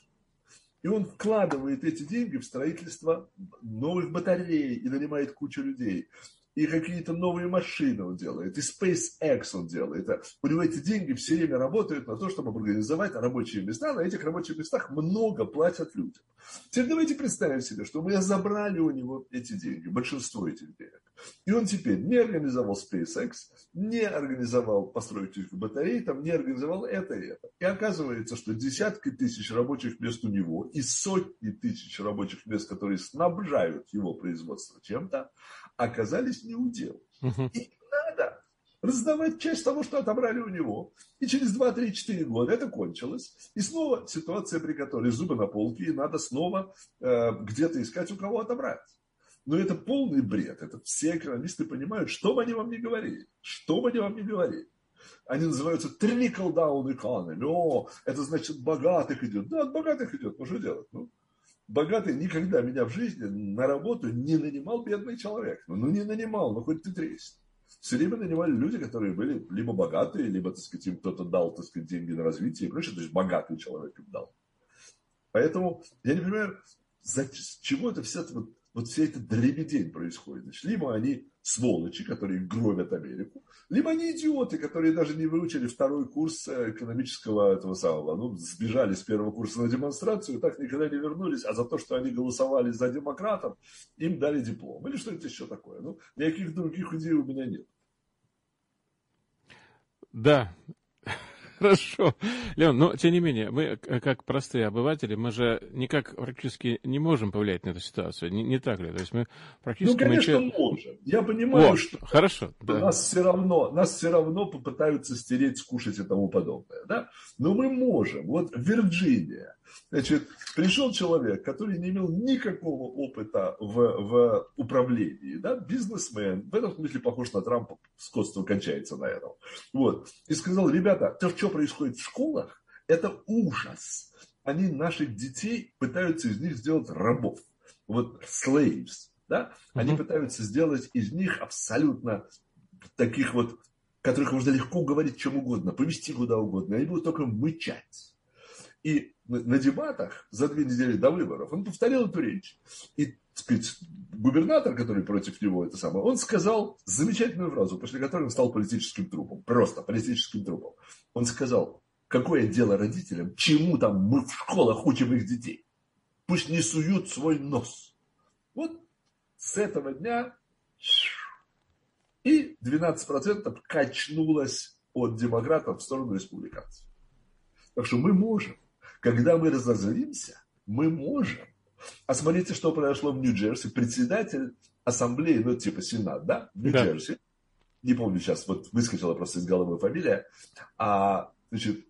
И он вкладывает эти деньги в строительство новых батарей и нанимает кучу людей и какие-то новые машины он делает, и SpaceX он делает. У него эти деньги все время работают на то, чтобы организовать рабочие места. На этих рабочих местах много платят людям. Теперь давайте представим себе, что мы забрали у него эти деньги, большинство этих денег. И он теперь не организовал SpaceX, не организовал постройку батарей, там, не организовал это и это. И оказывается, что десятки тысяч рабочих мест у него и сотни тысяч рабочих мест, которые снабжают его производство чем-то, оказались не удел. Угу. И надо раздавать часть того, что отобрали у него. И через 2-3-4 года это кончилось. И снова ситуация, при которой зубы на полке, и надо снова э, где-то искать, у кого отобрать. Но это полный бред. Это все экономисты понимают, что бы они вам ни говорили. Что бы они вам ни говорили. Они называются trickle down economy. О, это значит богатых идет. Да, от богатых идет. Ну, что делать? Ну, богатый никогда меня в жизни на работу не нанимал бедный человек. Ну, не нанимал, ну хоть ты тресни. Все время нанимали люди, которые были либо богатые, либо, так сказать, им кто-то дал, так сказать, деньги на развитие и прочее. То есть богатый человек им дал. Поэтому я не понимаю, за чего это вся вот вот вся эта дребедень происходит. Значит, либо они сволочи, которые гробят Америку, либо они идиоты, которые даже не выучили второй курс э, экономического этого самого. Ну, сбежали с первого курса на демонстрацию, так никогда не вернулись, а за то, что они голосовали за демократов, им дали диплом. Или что это еще такое? Ну, никаких других идей у меня нет. Да, Хорошо. Леон, но тем не менее, мы, как простые обыватели, мы же никак практически не можем повлиять на эту ситуацию. Не, не так ли? То есть мы практически... Ну, конечно, мы... можем. Я понимаю, О, что хорошо, да. нас, все равно, нас все равно попытаются стереть, скушать и тому подобное. Да? Но мы можем. Вот Вирджиния. Значит, пришел человек, который не имел никакого опыта в, в управлении, да, бизнесмен, в этом смысле похож на Трампа, скотство кончается на этом. Вот. И сказал, ребята, то, что происходит в школах, это ужас. Они наших детей пытаются из них сделать рабов. Вот slaves, да? Они угу. пытаются сделать из них абсолютно таких вот, которых можно легко говорить чем угодно, повести куда угодно. Они будут только мычать. И на дебатах за две недели до выборов он повторил эту речь. И сказать, губернатор, который против него это самое, он сказал замечательную фразу, после которой он стал политическим трупом. Просто политическим трупом. Он сказал, какое дело родителям, чему там мы в школах учим их детей. Пусть не суют свой нос. Вот с этого дня и 12% качнулось от демократов в сторону республиканцев. Так что мы можем когда мы разозлимся, мы можем. А смотрите, что произошло в Нью-Джерси. Председатель ассамблеи, ну, типа Сенат, да, в Нью-Джерси. Да. Не помню сейчас, вот выскочила просто из головы фамилия. А, значит,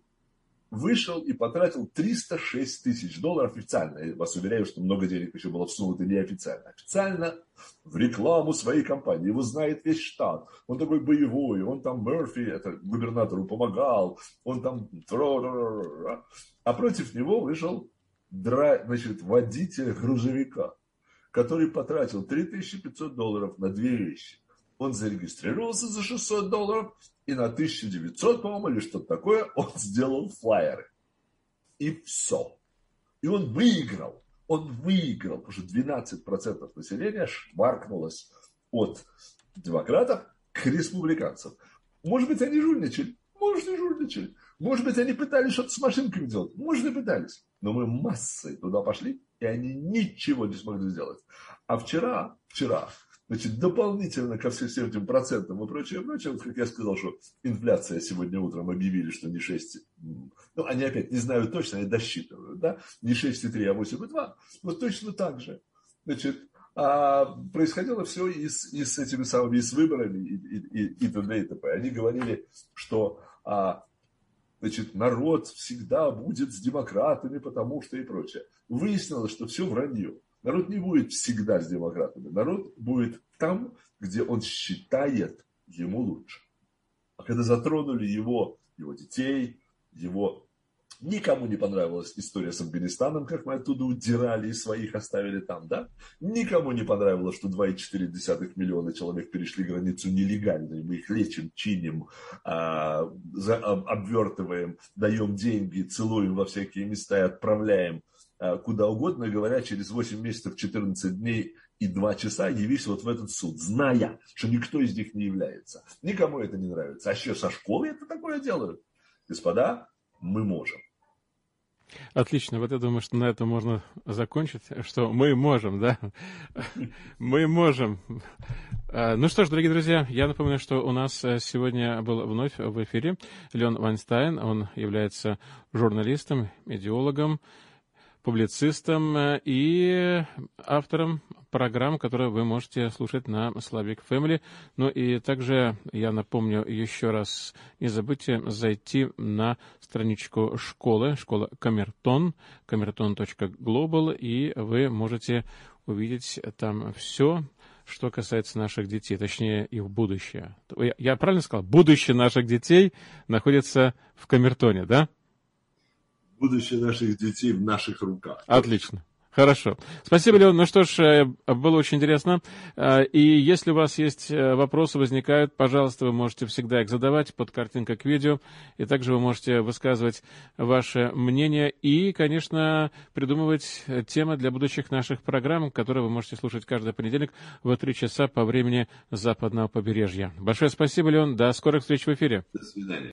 вышел и потратил 306 тысяч долларов официально. Я вас уверяю, что много денег еще было всунуто неофициально. Официально в рекламу своей компании. Его знает весь штат. Он такой боевой. Он там Мерфи, это губернатору помогал. Он там... А против него вышел значит, водитель грузовика который потратил 3500 долларов на две вещи. Он зарегистрировался за 600 долларов, и на 1900, по-моему, или что-то такое, он сделал флайеры. И все. И он выиграл. Он выиграл, потому что 12% населения шваркнулось от демократов к республиканцам. Может быть, они жульничали. Может, и жульничали. Может быть, они пытались что-то с машинками делать. Может, и пытались. Но мы массой туда пошли, и они ничего не смогли сделать. А вчера, вчера, значит, дополнительно ко всем, этим процентам и прочее, прочее, вот как я сказал, что инфляция сегодня утром объявили, что не 6, ну, они опять не знают точно, они досчитывают, да, не 6,3, а 8,2, вот точно так же. Значит, а происходило все и с, и с этими самыми, и с выборами, и, и, и, и т.д. и т.п. Они говорили, что а, значит, народ всегда будет с демократами, потому что и прочее. Выяснилось, что все вранье. Народ не будет всегда с демократами. Народ будет там, где он считает ему лучше. А когда затронули его, его детей, его Никому не понравилась история с Афганистаном, как мы оттуда удирали и своих оставили там, да? Никому не понравилось, что 2,4 миллиона человек перешли границу нелегально, и мы их лечим, чиним, а, обвертываем, даем деньги, целуем во всякие места и отправляем куда угодно, говоря, через 8 месяцев, 14 дней и 2 часа явись вот в этот суд, зная, что никто из них не является. Никому это не нравится. А еще со школы это такое делают. Господа, мы можем. Отлично. Вот я думаю, что на этом можно закончить, что мы можем, да? Мы можем. А, ну что ж, дорогие друзья, я напомню, что у нас э, сегодня был вновь в эфире Леон Вайнстайн. Он является журналистом, идеологом, публицистом э, и автором программ, которые вы можете слушать на Slavic Family. Ну и также я напомню еще раз, не забудьте зайти на страничку школы, школа Камертон, камертон.глобал, и вы можете увидеть там все, что касается наших детей, точнее их будущее. Я, я правильно сказал? Будущее наших детей находится в Камертоне, да? Будущее наших детей в наших руках. Отлично. Хорошо. Спасибо, Леон. Ну что ж, э, было очень интересно. Э, и если у вас есть э, вопросы, возникают, пожалуйста, вы можете всегда их задавать под картинкой к видео. И также вы можете высказывать ваше мнение и, конечно, придумывать темы для будущих наших программ, которые вы можете слушать каждый понедельник в 3 часа по времени западного побережья. Большое спасибо, Леон. До скорых встреч в эфире. До свидания.